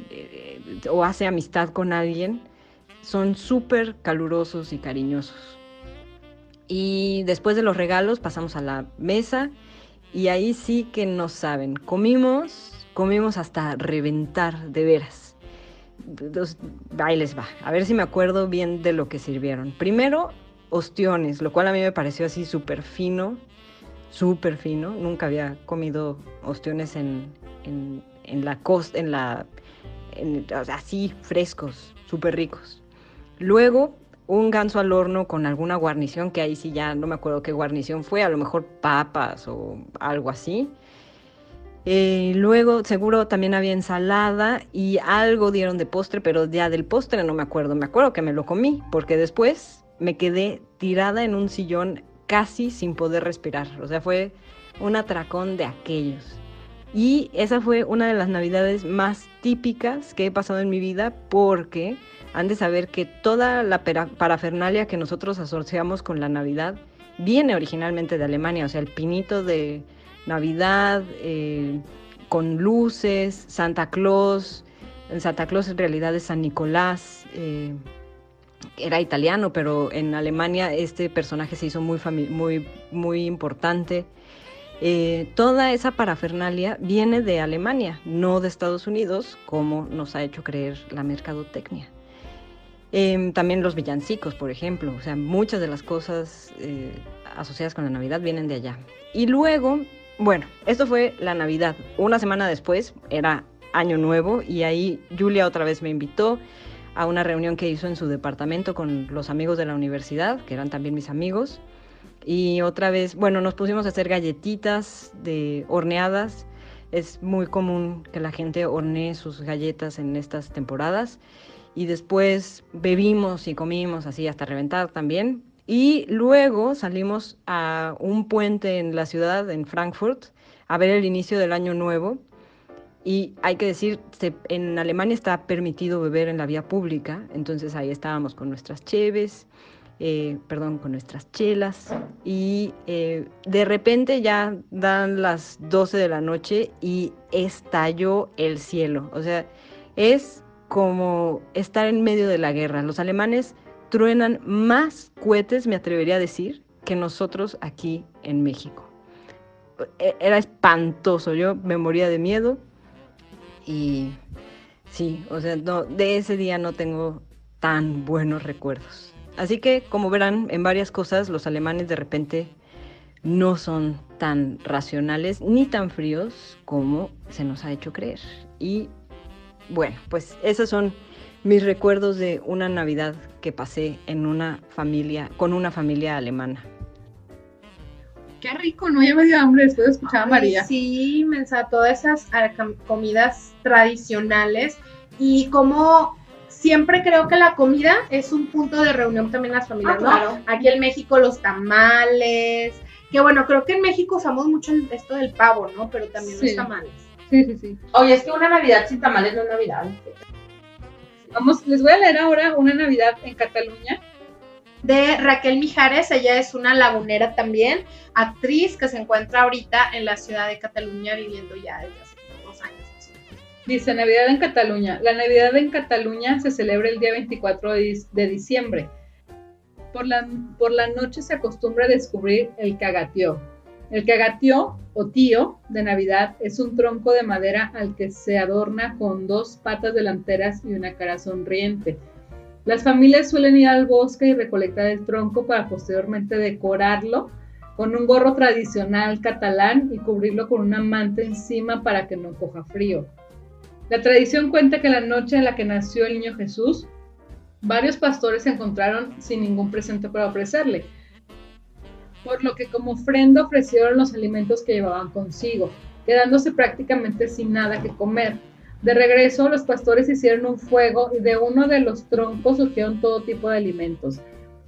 eh, o hace amistad con alguien, son súper calurosos y cariñosos. Y después de los regalos pasamos a la mesa y ahí sí que no saben. Comimos, comimos hasta reventar de veras. ahí les va. A ver si me acuerdo bien de lo que sirvieron. Primero, ostiones, lo cual a mí me pareció así súper fino, súper fino. Nunca había comido ostiones en, la costa, en la, así frescos, súper ricos. Luego, un ganso al horno con alguna guarnición, que ahí sí ya no me acuerdo qué guarnición fue, a lo mejor papas o algo así. Eh, luego seguro también había ensalada y algo dieron de postre, pero ya del postre no me acuerdo. Me acuerdo que me lo comí, porque después me quedé tirada en un sillón casi sin poder respirar. O sea, fue un atracón de aquellos. Y esa fue una de las navidades más típicas que he pasado en mi vida porque han de saber que toda la parafernalia que nosotros asociamos con la Navidad viene originalmente de Alemania. O sea, el pinito de Navidad eh, con luces, Santa Claus. Santa Claus en realidad es San Nicolás. Eh, era italiano, pero en Alemania este personaje se hizo muy, muy, muy importante. Eh, toda esa parafernalia viene de Alemania, no de Estados Unidos, como nos ha hecho creer la mercadotecnia. Em, también los villancicos, por ejemplo, o sea, muchas de las cosas eh, asociadas con la Navidad vienen de allá. Y luego, bueno, esto fue la Navidad. Una semana después era Año Nuevo y ahí Julia otra vez me invitó a una reunión que hizo en su departamento con los amigos de la universidad, que eran también mis amigos. Y otra vez, bueno, nos pusimos a hacer galletitas de horneadas. Es muy común que la gente hornee sus galletas en estas temporadas. Y después bebimos y comimos así hasta reventar también. Y luego salimos a un puente en la ciudad, en Frankfurt, a ver el inicio del año nuevo y hay que decir, en Alemania está permitido beber en la vía pública, entonces ahí estábamos con nuestras cheves, eh, perdón, con nuestras chelas, y eh, de repente ya dan las 12 de la noche y estalló el cielo. O sea, es como estar en medio de la guerra. Los alemanes truenan más cohetes, me atrevería a decir, que nosotros aquí en México. E, era espantoso, yo me moría de miedo y sí, o sea, de ese día no tengo tan buenos recuerdos. Así que, como verán, en varias cosas los alemanes de repente no son tan racionales ni tan fríos como se nos ha hecho creer. Y bueno, pues esos son mis recuerdos de una Navidad que pasé en una familia, con una familia alemana qué rico, ¿no? Ya me dio hambre después de escuchar a María. Sí, mensa, todas esas comidas tradicionales y como siempre creo que la comida es un punto de reunión también en las familias, ah, ¿no? Aquí en México los tamales, que bueno, creo que en México usamos mucho esto del pavo, ¿no? Pero también los tamales. Sí, sí, sí. Oye, es que una Navidad sin tamales no es Navidad. Vamos, les voy a leer ahora una Navidad en Cataluña de Raquel Mijares, ella es una lagunera también, actriz que se encuentra ahorita en la ciudad de Cataluña viviendo ya desde hace dos años. Dice Navidad en Cataluña. La Navidad en Cataluña se celebra el día 24 de, diciembre. Por la, por la noche se acostumbra a descubrir el cagatió. El cagatió o tío de Navidad es un tronco de madera al que se adorna con dos patas delanteras y una cara sonriente las familias suelen ir al bosque y recolectar el tronco para posteriormente decorarlo con un gorro tradicional catalán y cubrirlo con una manta encima para que no coja frío. La tradición cuenta que la noche en la que nació el niño Jesús, varios pastores se encontraron sin ningún presente para ofrecerle, por lo que como ofrenda ofrecieron los alimentos que llevaban consigo, quedándose prácticamente sin nada que comer. De regreso, los pastores hicieron un fuego y de uno de los troncos surgieron todo tipo de alimentos.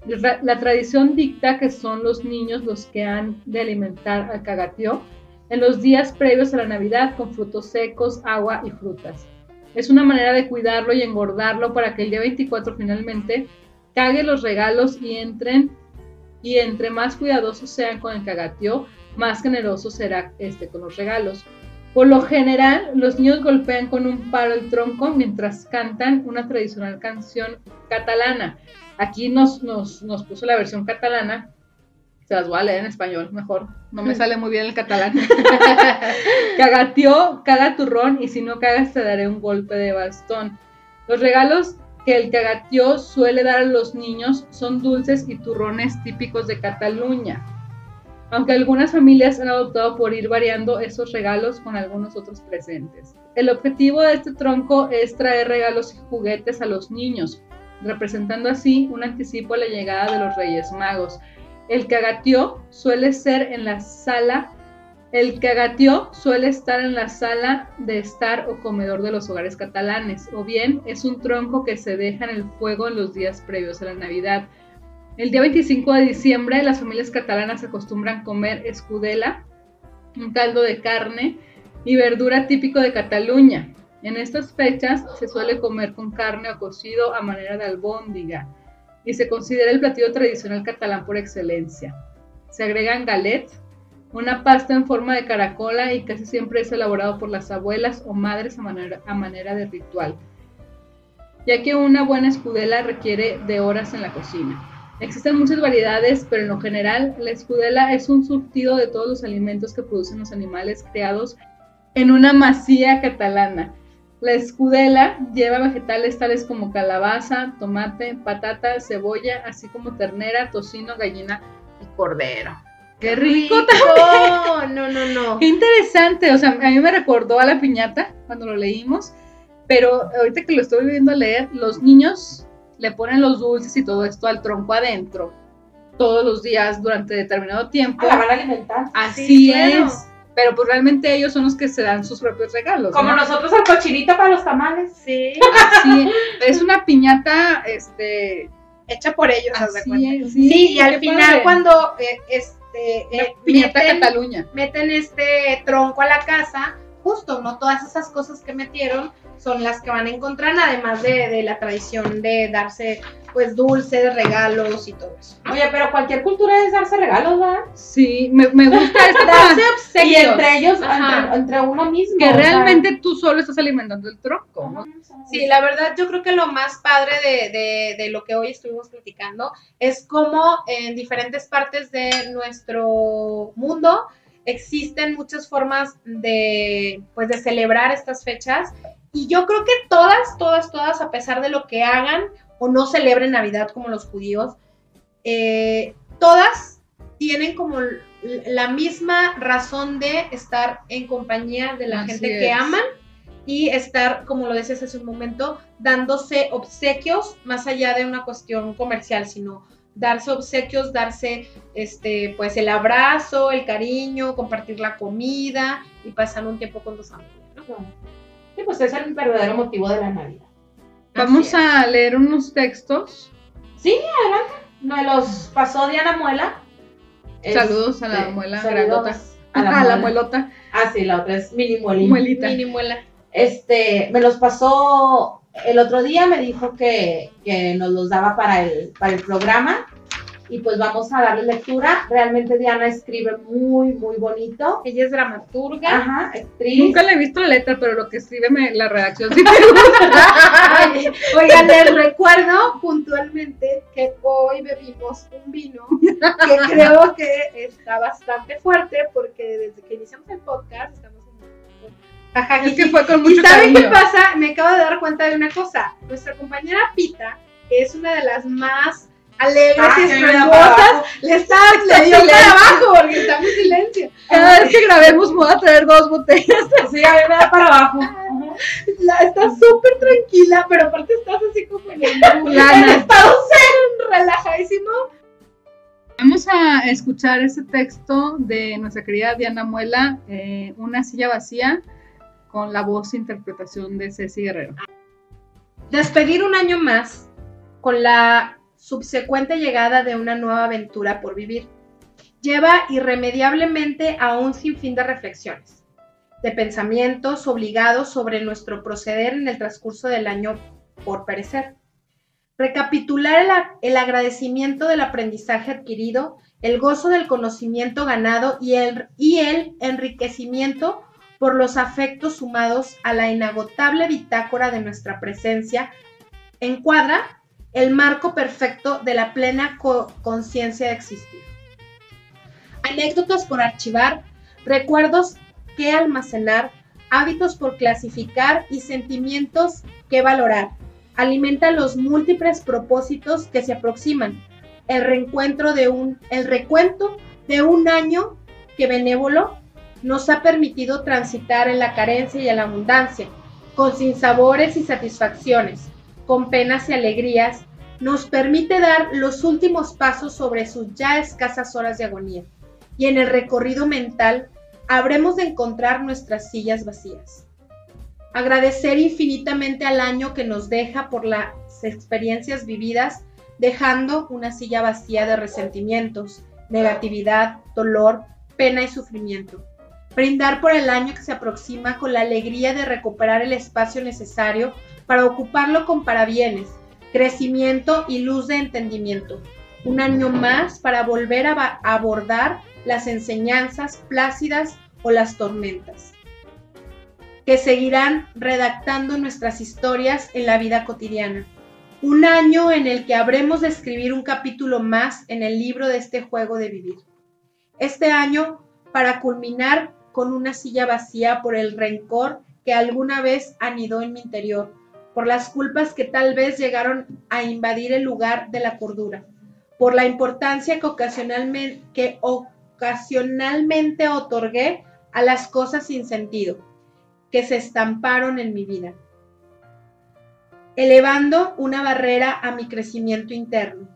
La, tradición dicta que son los niños los que han de alimentar al cagatío en los días previos a la Navidad con frutos secos, agua y frutas. Es una manera de cuidarlo y engordarlo para que el día 24 finalmente cague los regalos y entren y entre más cuidadosos sean con el cagatío, más generoso será este con los regalos. Por lo general, los niños golpean con un palo el tronco mientras cantan una tradicional canción catalana. Aquí nos, nos, nos puso la versión catalana, se las voy a leer en español mejor, no me sale muy bien el catalán. Cagateó, caga turrón y si no cagas te daré un golpe de bastón. Los regalos que el cagateó suele dar a los niños son dulces y turrones típicos de Cataluña. Aunque algunas familias han adoptado por ir variando esos regalos con algunos otros presentes. El objetivo de este tronco es traer regalos y juguetes a los niños, representando así un anticipo a la llegada de los Reyes Magos. El cagateó suele ser en la sala el cagateó suele estar en la sala de estar o comedor de los hogares catalanes, o bien es un tronco que se deja en el fuego en los días previos a la Navidad. El día 25 de diciembre las familias catalanas acostumbran comer escudela, un caldo de carne y verdura típico de Cataluña. En estas fechas se suele comer con carne o cocido a manera de albóndiga y se considera el platillo tradicional catalán por excelencia. Se agregan galets, una pasta en forma de caracola y casi siempre es elaborado por las abuelas o madres a manera, a manera de ritual, ya que una buena escudela requiere de horas en la cocina. Existen muchas variedades, pero en lo general la escudela es un surtido de todos los alimentos que producen los animales creados en una masía catalana. La escudela lleva vegetales tales como calabaza, tomate, patata, cebolla, así como ternera, tocino, gallina y cordero. ¡Qué rico, también! No, no, no. Qué interesante, o sea, a mí me recordó a la piñata cuando lo leímos, pero ahorita que lo estoy viendo a leer, los niños le ponen los dulces y todo esto al tronco adentro todos los días durante determinado tiempo. Ah, la van a alimentar. Así Sí, claro. es. Pero pues realmente ellos son los que se dan sus propios regalos. Como ¿no? nosotros al cochinito para los tamales. Sí, Así es una piñata, este, hecha por ellos, así cuenta. es, Sí, y al final padre. cuando eh, este, eh, piñata meten, Cataluña. meten este tronco a la casa, justo, ¿no? Todas esas cosas que metieron son las que van a encontrar, además de, de la tradición de darse, pues, dulces, regalos y todo eso. Oye, pero cualquier cultura es darse regalos, ¿verdad? Sí, me, me gusta esta Darse Y entre ellos, entre, entre uno mismo. que o sea. realmente tú solo estás alimentando el tronco, ¿no? Sí, la verdad yo creo que lo más padre de, de- de lo que hoy estuvimos platicando es cómo en diferentes partes de nuestro mundo existen muchas formas de, pues, de celebrar estas fechas y yo creo que todas, todas, todas, a pesar de lo que hagan o no celebren Navidad como los judíos, eh, todas tienen como la misma razón de estar en compañía de la Así gente que aman y estar, como lo decías hace un momento, dándose obsequios más allá de una cuestión comercial, sino darse obsequios, darse este, pues el abrazo, el cariño, compartir la comida y pasar un tiempo con los amigos. ¿no? Sí, pues es el verdadero motivo de la Navidad. Vamos a leer unos textos. Me los pasó Diana Muela. Saludos a la Este, muela saludos grandota. A la, A la muela. muelota, Ah, sí, la otra es mini muelita. muelita. Mini muela. Este, me los pasó el otro día, me dijo que, que nos los daba para el, para el programa. Y pues vamos a darle lectura. Realmente Diana escribe muy, muy bonito. Ella es dramaturga. Ajá, actriz. Nunca le he visto la letra, pero lo que escribe me- la redacción sí me gusta. Ay, Oigan, les recuerdo puntualmente que hoy bebimos un vino que creo que está bastante fuerte porque desde que iniciamos el podcast estamos en Ajá, Es que fue con mucho ¿Y saben qué pasa? Me acabo de dar cuenta de una cosa. Nuestra compañera Pita es una de las más alegres Ah, y abajo. Le está, le dio para abajo porque estamos en silencio. Cada vez que grabemos voy a traer dos botellas. Sí, a mí me da para abajo. La, estás súper tranquila, pero aparte estás así como en el estado zen, relajadísimo. Vamos a escuchar este texto de nuestra querida Diana Muela, eh, Una silla vacía, con la voz e interpretación de Ceci Guerrero. Despedir un año más con la subsecuente llegada de una nueva aventura por vivir lleva irremediablemente a un sinfín de reflexiones, de pensamientos obligados sobre nuestro proceder en el transcurso del año por perecer. Recapitular el, agradecimiento del aprendizaje adquirido, el gozo del conocimiento ganado y el, y el enriquecimiento por los afectos sumados a la inagotable bitácora de nuestra presencia, encuadra el marco perfecto de la plena co- conciencia de existir. Anécdotas por archivar, recuerdos que almacenar, hábitos por clasificar y sentimientos que valorar. Alimenta los múltiples propósitos que se aproximan. El reencuentro de un, el recuento de un año que benévolo nos ha permitido transitar en la carencia y en la abundancia, con sinsabores y satisfacciones, con penas y alegrías, nos permite dar los últimos pasos sobre sus ya escasas horas de agonía. Y en el recorrido mental habremos de encontrar nuestras sillas vacías. Agradecer infinitamente al año que nos deja por las experiencias vividas, dejando una silla vacía de resentimientos, negatividad, dolor, pena y sufrimiento. Brindar por el año que se aproxima con la alegría de recuperar el espacio necesario para ocuparlo con parabienes, crecimiento y luz de entendimiento. Un año más para volver a abordar las enseñanzas plácidas o las tormentas, que seguirán redactando nuestras historias en la vida cotidiana. Un año en el que habremos de escribir un capítulo más en el libro de este juego de vivir. Este año para culminar con una silla vacía por el rencor que alguna vez anidó en mi interior, por las culpas que tal vez llegaron a invadir el lugar de la cordura, por la importancia que ocasionalmente, otorgué a las cosas sin sentido, que se estamparon en mi vida, elevando una barrera a mi crecimiento interno,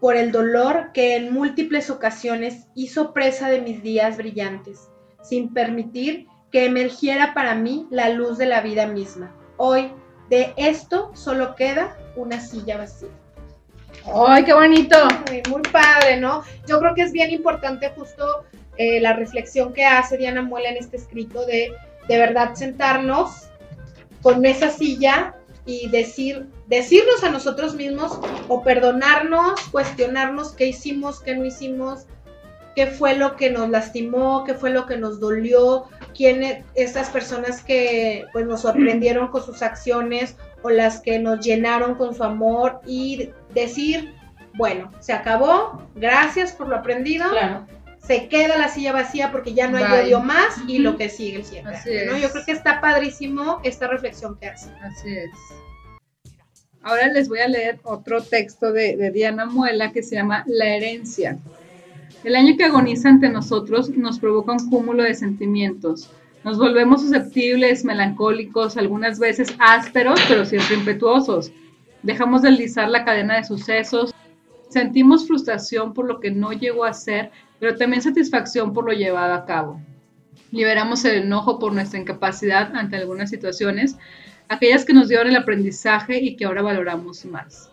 por el dolor que en múltiples ocasiones hizo presa de mis días brillantes, sin permitir que emergiera para mí la luz de la vida misma. Hoy, de esto solo queda una silla vacía. ¡Ay, qué bonito! Muy, muy padre, ¿no? Yo creo que es bien importante justo eh, la reflexión que hace Diana Muela en este escrito de de verdad sentarnos con esa silla y decir, decirnos a nosotros mismos o perdonarnos, cuestionarnos qué hicimos, qué no hicimos, qué fue lo que nos lastimó, qué fue lo que nos dolió, quiénes, esas personas que pues nos sorprendieron con sus acciones o las que nos llenaron con su amor y decir, bueno, se acabó, gracias por lo aprendido, Claro. se queda la silla vacía porque ya no hay odio más y lo que sigue el Así ¿no? es. Yo creo que está padrísimo esta reflexión que hace. Así es. Ahora les voy a leer otro texto de, de Diana Muela que se llama La herencia. El año que agoniza ante nosotros nos provoca un cúmulo de sentimientos. Nos volvemos susceptibles, melancólicos, algunas veces ásperos, pero siempre impetuosos. Dejamos deslizar la cadena de sucesos. Sentimos frustración por lo que no llegó a ser, pero también satisfacción por lo llevado a cabo. Liberamos el enojo por nuestra incapacidad ante algunas situaciones, aquellas que nos dieron el aprendizaje y que ahora valoramos más.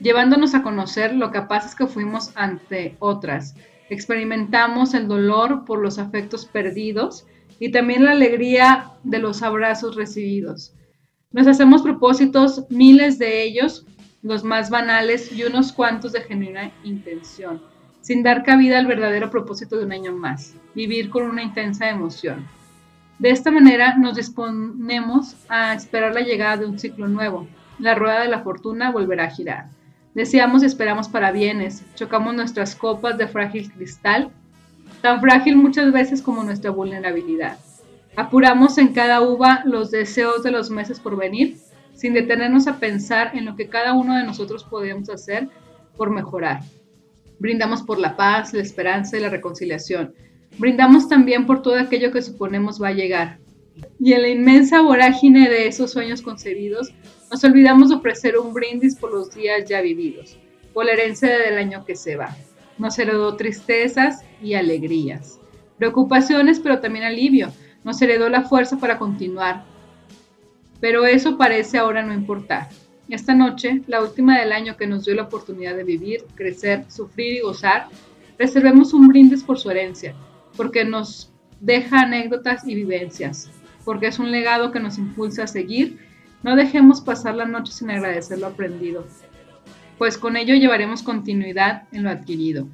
Llevándonos a conocer lo capaces que fuimos ante otras. Experimentamos el dolor por los afectos perdidos y también la alegría de los abrazos recibidos. Nos hacemos propósitos, miles de ellos, los más banales y unos cuantos de genuina intención, sin dar cabida al verdadero propósito de un año más, vivir con una intensa emoción. De esta manera nos disponemos a esperar la llegada de un ciclo nuevo. La rueda de la fortuna volverá a girar. Deseamos y esperamos para bienes, chocamos nuestras copas de frágil cristal, tan frágil muchas veces como nuestra vulnerabilidad. Apuramos en cada uva los deseos de los meses por venir, sin detenernos a pensar en lo que cada uno de nosotros podemos hacer por mejorar. Brindamos por la paz, la esperanza y la reconciliación. Brindamos también por todo aquello que suponemos va a llegar. Y en la inmensa vorágine de esos sueños concebidos, nos olvidamos de ofrecer un brindis por los días ya vividos, por la herencia del año que se va. Nos heredó tristezas y alegrías, preocupaciones, pero también alivio. Nos heredó la fuerza para continuar. Pero eso parece ahora no importar. Esta noche, la última del año que nos dio la oportunidad de vivir, crecer, sufrir y gozar, reservemos un brindis por su herencia, porque nos deja anécdotas y vivencias, porque es un legado que nos impulsa a seguir no dejemos pasar la noche sin agradecer lo aprendido, pues con ello llevaremos continuidad en lo adquirido.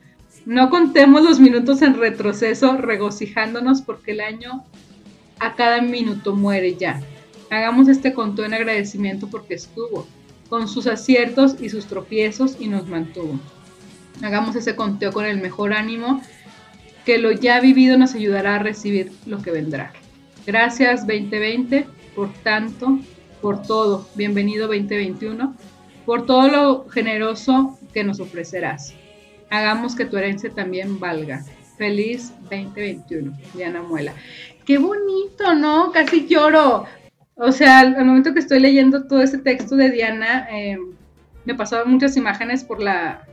No contemos los minutos en retroceso regocijándonos porque el año a cada minuto muere ya. Hagamos este conteo en agradecimiento porque estuvo, con sus aciertos y sus tropiezos y nos mantuvo. Hagamos ese conteo con el mejor ánimo, que lo ya vivido nos ayudará a recibir lo que vendrá. Gracias 2020 por tanto por todo, bienvenido 2021, por todo lo generoso que nos ofrecerás. Hagamos que tu herencia también valga. Feliz 2021, Diana Muela. Qué bonito, ¿no? Casi lloro. O sea, al, momento que estoy leyendo todo este texto de Diana, eh, me pasaban muchas imágenes por la,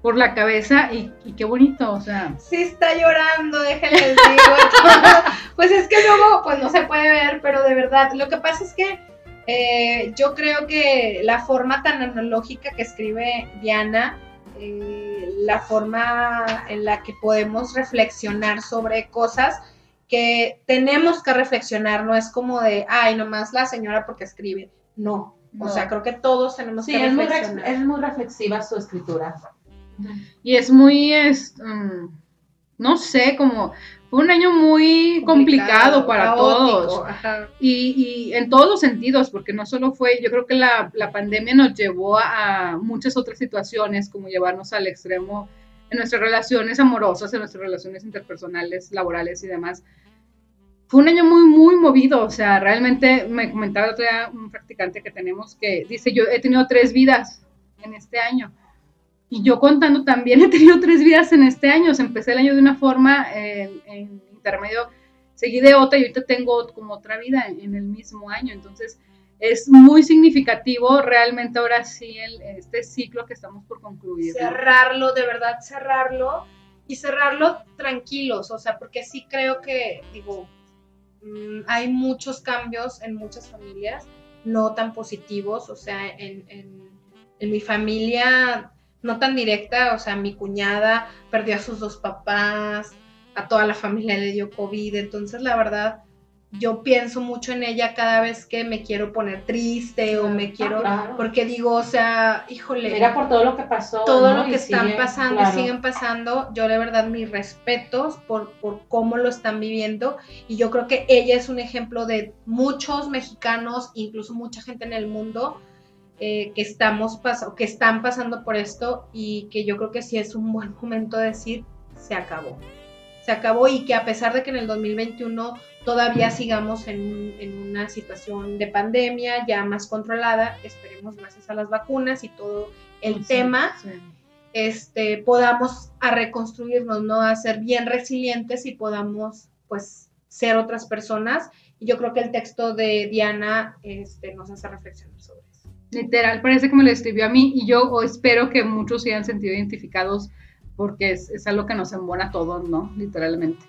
por la cabeza y, qué bonito, o sea. Sí está llorando, déjenles digo. pues es que luego, pues no se puede ver, pero de verdad, lo que pasa es que eh, yo creo que la forma tan analógica que escribe Diana, eh, la forma en la que podemos reflexionar sobre cosas que tenemos que reflexionar, no es como de, ay, nomás la señora porque escribe. No, o sea, creo que todos tenemos que reflexionar. Es muy, es muy reflexiva su escritura. Y es muy, es, mm, no sé, como fue un año muy complicado, para todos. Y, en todos los sentidos, porque no solo fue, yo creo que la, pandemia nos llevó a, muchas otras situaciones, como llevarnos al extremo en nuestras relaciones amorosas, en nuestras relaciones interpersonales, laborales y demás. Fue un año muy, muy movido, o sea, realmente me comentaba el otro día un practicante que tenemos que dice, yo he tenido tres vidas en este año y yo contando también he tenido tres vidas en este año. O sea, empecé el año de una forma, en intermedio seguí de otra y ahorita tengo como otra vida en, el mismo año. Entonces, es muy significativo realmente ahora sí el, este ciclo que estamos por concluir. Cerrarlo, de verdad, cerrarlo y cerrarlo tranquilos. O sea, porque sí creo que, digo, mm, hay muchos cambios en muchas familias no tan positivos. O sea, en, en mi familia no tan directa, o sea, mi cuñada perdió a sus dos papás, a toda la familia le dio COVID, entonces la verdad yo pienso mucho en ella cada vez que me quiero poner triste o me quiero, porque digo, o sea, híjole. Era por todo lo que pasó. Todo lo que están pasando y siguen pasando, yo de verdad mis respetos por, por cómo lo están viviendo y yo creo que ella es un ejemplo de muchos mexicanos, incluso mucha gente en el mundo, eh, que, estamos que están pasando por esto y que yo creo que sí es un buen momento de decir, se acabó. Se acabó y que a pesar de que en el 2021 todavía sigamos en, una situación de pandemia ya más controlada, esperemos gracias a las vacunas y todo el tema, Este, podamos a reconstruirnos, ¿no? A ser bien resilientes y podamos, pues, ser otras personas. Y yo creo que el texto de Diana este, nos hace reflexionar sobre Literal, parece que me lo escribió a mí y yo espero que muchos se hayan sentido identificados porque es, algo que nos embona a todos, ¿no? Literalmente.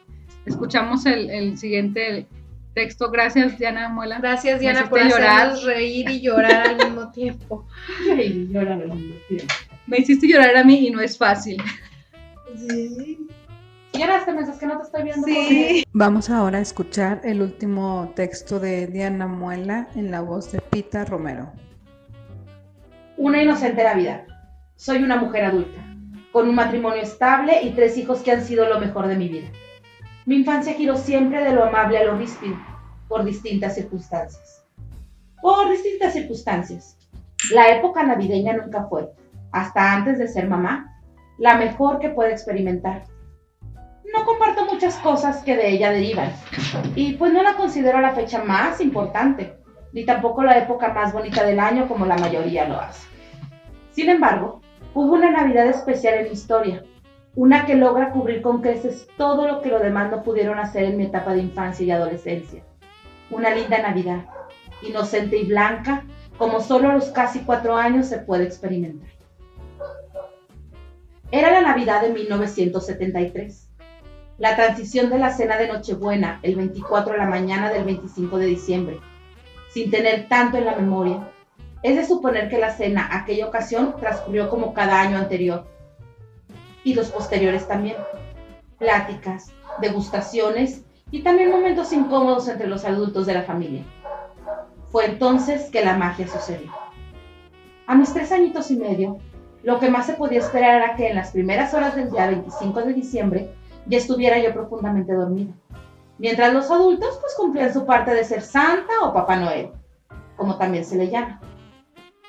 Escuchamos el, siguiente texto. Gracias, Diana Muela. Gracias, Diana, por llorar. reír y llorar al mismo tiempo. y llorar al mismo tiempo. Me hiciste llorar a mí y no es fácil. Sí. Lloraste, es que no te estoy viendo. Sí. Vamos ahora a escuchar el último texto de Diana Muela en la voz de Pita Romero una inocente Navidad. Soy una mujer adulta, con un matrimonio estable y tres hijos que han sido lo mejor de mi vida. Mi infancia giró siempre de lo amable a lo ríspido, por distintas circunstancias. Por distintas circunstancias. La época navideña nunca fue, hasta antes de ser mamá, la mejor que puede experimentar. No comparto muchas cosas que de ella derivan, y pues no la considero la fecha más importante ni tampoco la época más bonita del año como la mayoría lo hace. Sin embargo, hubo una Navidad especial en mi historia, una que logra cubrir con creces todo lo que los demás no pudieron hacer en mi etapa de infancia y adolescencia. una linda Navidad, inocente y blanca, como solo a los casi cuatro años se puede experimentar. Era la Navidad de 1973, la transición de la cena de Nochebuena, el 24 de la mañana del 25 de diciembre, sin tener tanto en la memoria. Es de suponer que la cena aquella ocasión transcurrió como cada año anterior, y los posteriores también. Pláticas, degustaciones y también momentos incómodos entre los adultos de la familia. Fue entonces que la magia sucedió. A mis tres añitos y medio, lo que más se podía esperar era que en las primeras horas del día 25 de diciembre ya estuviera yo profundamente dormida, mientras los adultos pues cumplían su parte de ser Santa o Papá Noel, como también se le llama.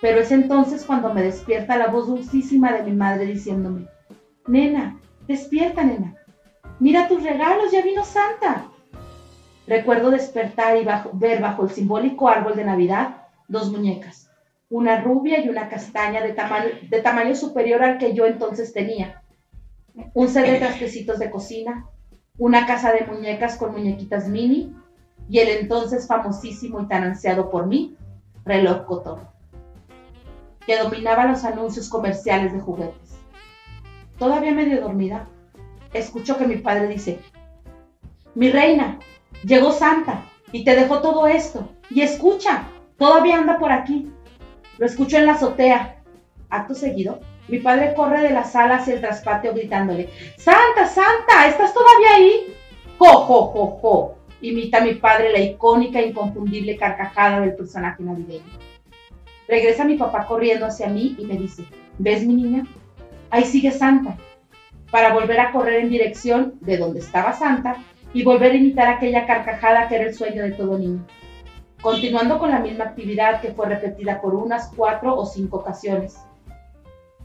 Pero es entonces cuando me despierta la voz dulcísima de mi madre diciéndome, Nena, despierta, nena. Mira tus regalos, ya vino Santa. Recuerdo despertar y ver bajo el simbólico árbol de Navidad dos muñecas, una rubia y una castaña de, de tamaño superior al que yo entonces tenía, un set de trastecitos de cocina, una casa de muñecas con muñequitas mini y el entonces famosísimo y tan ansiado por mí, reloj Cotón, que dominaba los anuncios comerciales de juguetes. Todavía medio dormida, escucho que mi padre dice, mi reina, llegó Santa y te dejó todo esto. Y escucha, todavía anda por aquí. Lo escucho en la azotea. Acto seguido, mi padre corre de la sala hacia el traspatio gritándole, Santa, Santa, ¿estás todavía ahí? Jo, jo, jo, jo. Imita mi padre la icónica e inconfundible carcajada del personaje navideño. Regresa mi papá corriendo hacia mí y me dice, ¿ves mi niña? Ahí sigue Santa. Para volver a correr en dirección de donde estaba Santa y volver a imitar aquella carcajada que era el sueño de todo niño. Continuando con la misma actividad que fue repetida por unas cuatro o cinco ocasiones.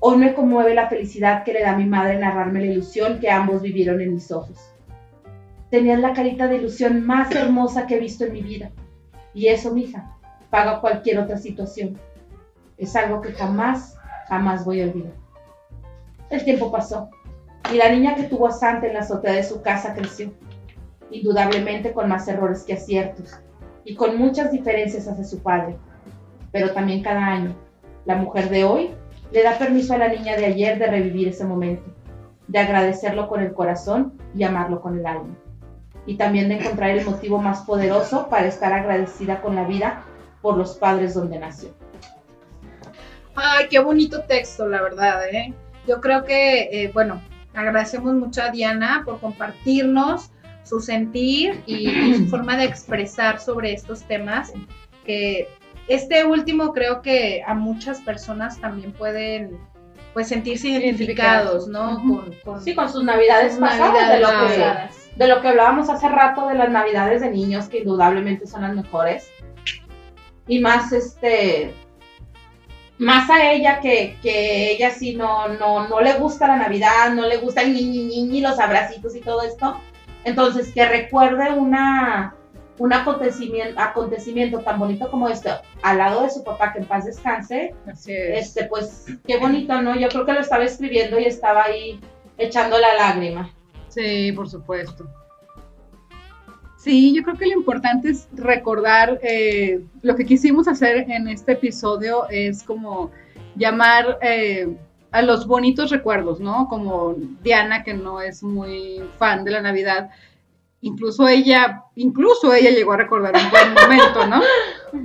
Hoy me conmueve la felicidad que le da mi madre narrarme la ilusión que ambos vivieron en mis ojos. Tenías la carita de ilusión más hermosa que he visto en mi vida. Y eso, mija, paga cualquier otra situación. Es algo que jamás, jamás voy a olvidar. El tiempo pasó y la niña que tuvo a Santa en la azotea de su casa creció, indudablemente con más errores que aciertos y con muchas diferencias hacia su padre. Pero también cada año, la mujer de hoy le da permiso a la niña de ayer de revivir ese momento, de agradecerlo con el corazón y amarlo con el alma. Y también de encontrar el motivo más poderoso para estar agradecida con la vida por los padres donde nació. Ay, qué bonito texto, la verdad, ¿eh? Yo creo que, eh, bueno, agradecemos mucho a Diana por compartirnos su sentir y, su forma de expresar sobre estos temas, que este último creo que a muchas personas también pueden pues sentirse identificados, ¿no? con, sí, con sus navidades pasadas, de, lo que, de lo que hablábamos hace rato de las navidades de niños, que indudablemente son las mejores. Y más este más a ella que, que ella sí no, no, no le gusta la Navidad, no le gusta el niñi, niñi, los abracitos y todo esto. Entonces, que recuerde una, un acontecimiento, acontecimiento tan bonito como este al lado de su papá, que en paz descanse. Este, pues, qué bonito, ¿no? Yo creo que lo estaba escribiendo y estaba ahí echando la lágrima. Sí, por supuesto. Sí, yo creo que lo importante es recordar, eh, lo que quisimos hacer en este episodio es como llamar eh, a los bonitos recuerdos, ¿no? Como Diana, que no es muy fan de la Navidad, incluso ella, incluso ella llegó a recordar un buen momento, ¿no?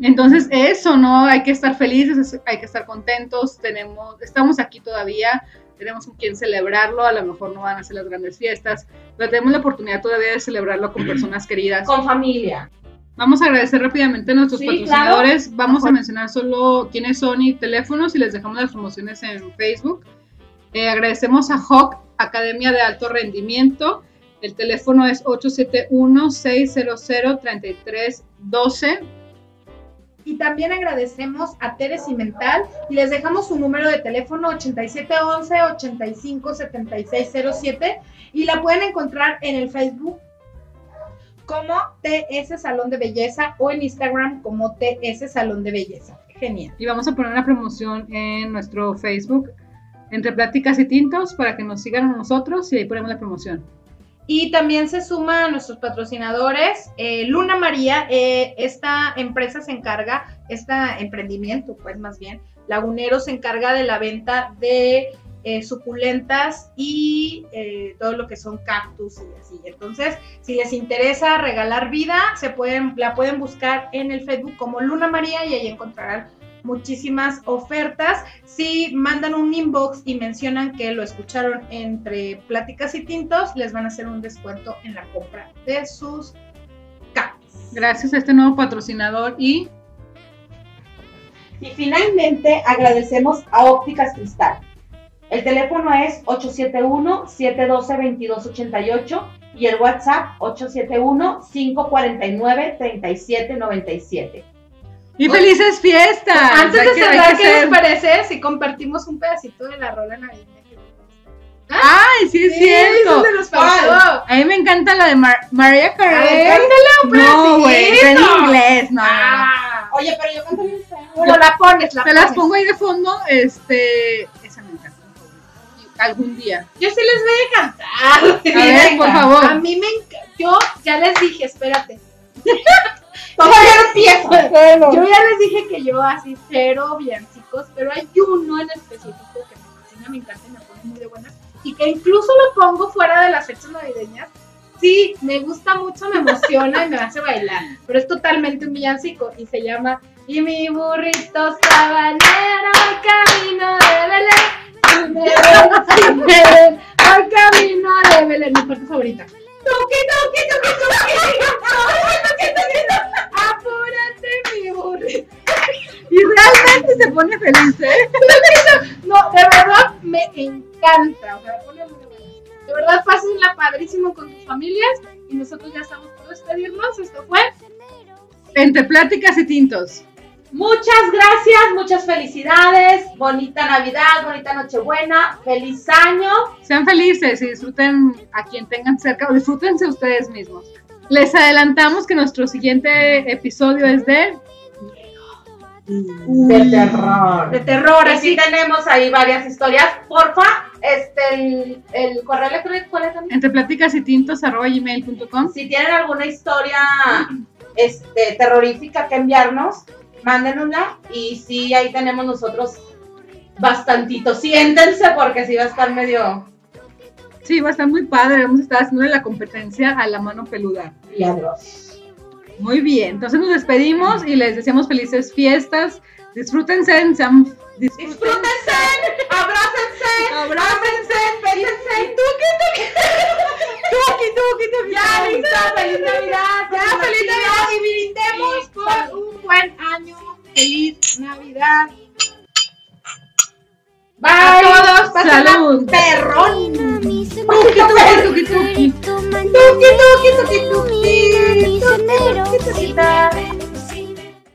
Entonces eso, ¿no? Hay que estar felices, hay que estar contentos, tenemos, estamos aquí todavía, tenemos con quien celebrarlo, a lo mejor no van a ser las grandes fiestas, pero tenemos la oportunidad todavía de celebrarlo con personas queridas. Con familia. Vamos a agradecer rápidamente a nuestros patrocinadores. Vamos a mencionar solo quiénes son y teléfonos y les dejamos las promociones en Facebook. Eh, agradecemos a Hawk Academia de Alto Rendimiento. El teléfono es 871-600-3312. Y también agradecemos a Teres Cimental y les dejamos su número de teléfono 8711-857607 y la pueden encontrar en el Facebook como TS Salón de Belleza o en Instagram como TS Salón de Belleza. Genial. Y vamos a poner una promoción en nuestro Facebook entre pláticas y tintos para que nos sigan a nosotros y ahí ponemos la promoción. Y también se suma a nuestros patrocinadores, eh, Luna María, eh, esta empresa se encarga, este emprendimiento, pues más bien, Lagunero se encarga de la venta de eh, suculentas y todo lo que son cactus y así. Entonces, si les interesa regalar vida, se pueden, la pueden buscar en el Facebook como Luna María y ahí encontrarán muchísimas ofertas. Si mandan un inbox y mencionan que lo escucharon entre pláticas y tintos, les van a hacer un descuento en la compra de sus cactus. Gracias a este nuevo patrocinador y... Y finalmente agradecemos a Ópticas Cristal. El teléfono es 871-712-2288 y el WhatsApp 871-549-3797. ¡Y felices fiestas! Antes de cerrar, ¿qué les parece si compartimos un pedacito de la rola navideña? ¡Ay, sí es cierto! A mí me encanta la de María Carey. cántala un No, güey, en inglés, no, ah. Oye, pero yo canto bien Bueno, la pones, la Te las pongo ahí de fondo, este... Esa me encanta. Algún día. Yo sí les voy a cantar. A ver, por favor. A mí me encanta. Yo ya les dije, espérate. Todavía no empiezo. Yo ya les dije que yo así cero chicos, pero hay uno en específico que me fascina, me encanta y me pone muy de buenas. Y que incluso lo pongo fuera de las fechas navideñas. Sí, me gusta mucho, me emociona y me hace bailar. Pero es totalmente un villancico y se llama Y mi burrito sabanero al camino de Belén. Al camino de Belén, mi parte favorita. Tuki, tuki. Apúrate, mi burrito. Y realmente se pone feliz, ¿eh? No, de verdad me encanta. O sea, me pone muy bueno. De verdad, pásenla padrísimo con tus familias. Y nosotros ya estamos por despedirnos. Esto fue Entre Pláticas y Tintos. Muchas gracias, muchas felicidades, bonita Navidad, bonita Nochebuena, feliz año. Sean felices y disfruten a quien tengan cerca o disfrútense ustedes mismos. Les adelantamos que nuestro siguiente episodio es de de terror. De terror, así tenemos ahí varias historias. Porfa, este, el, el correo electrónico, ¿cuál es Entre pláticas y tintos, arroba gmail.com. Si tienen alguna historia este, terrorífica que enviarnos, mándenosla y sí, ahí tenemos nosotros bastantito. Siéntense porque sí va a estar medio... Sí, va a estar muy padre. Vamos a estar haciendo la competencia a la mano peluda. Y adiós. Muy bien, entonces nos despedimos y les deseamos felices fiestas. Disfrútense, sean, disfrútense, abrácense, abrácense, pétense. Tuki, tuki. Tuki, tuki, tuki. Ya, listo, feliz Navidad. Ya, feliz Navidad y brindemos por un buen año. Feliz Navidad. Bye. A todos, salud. Perrón. Tuki, tuki, tuki, tuki. Tuki, tuki, tuki, tuki. Tuki, tuki, tuki.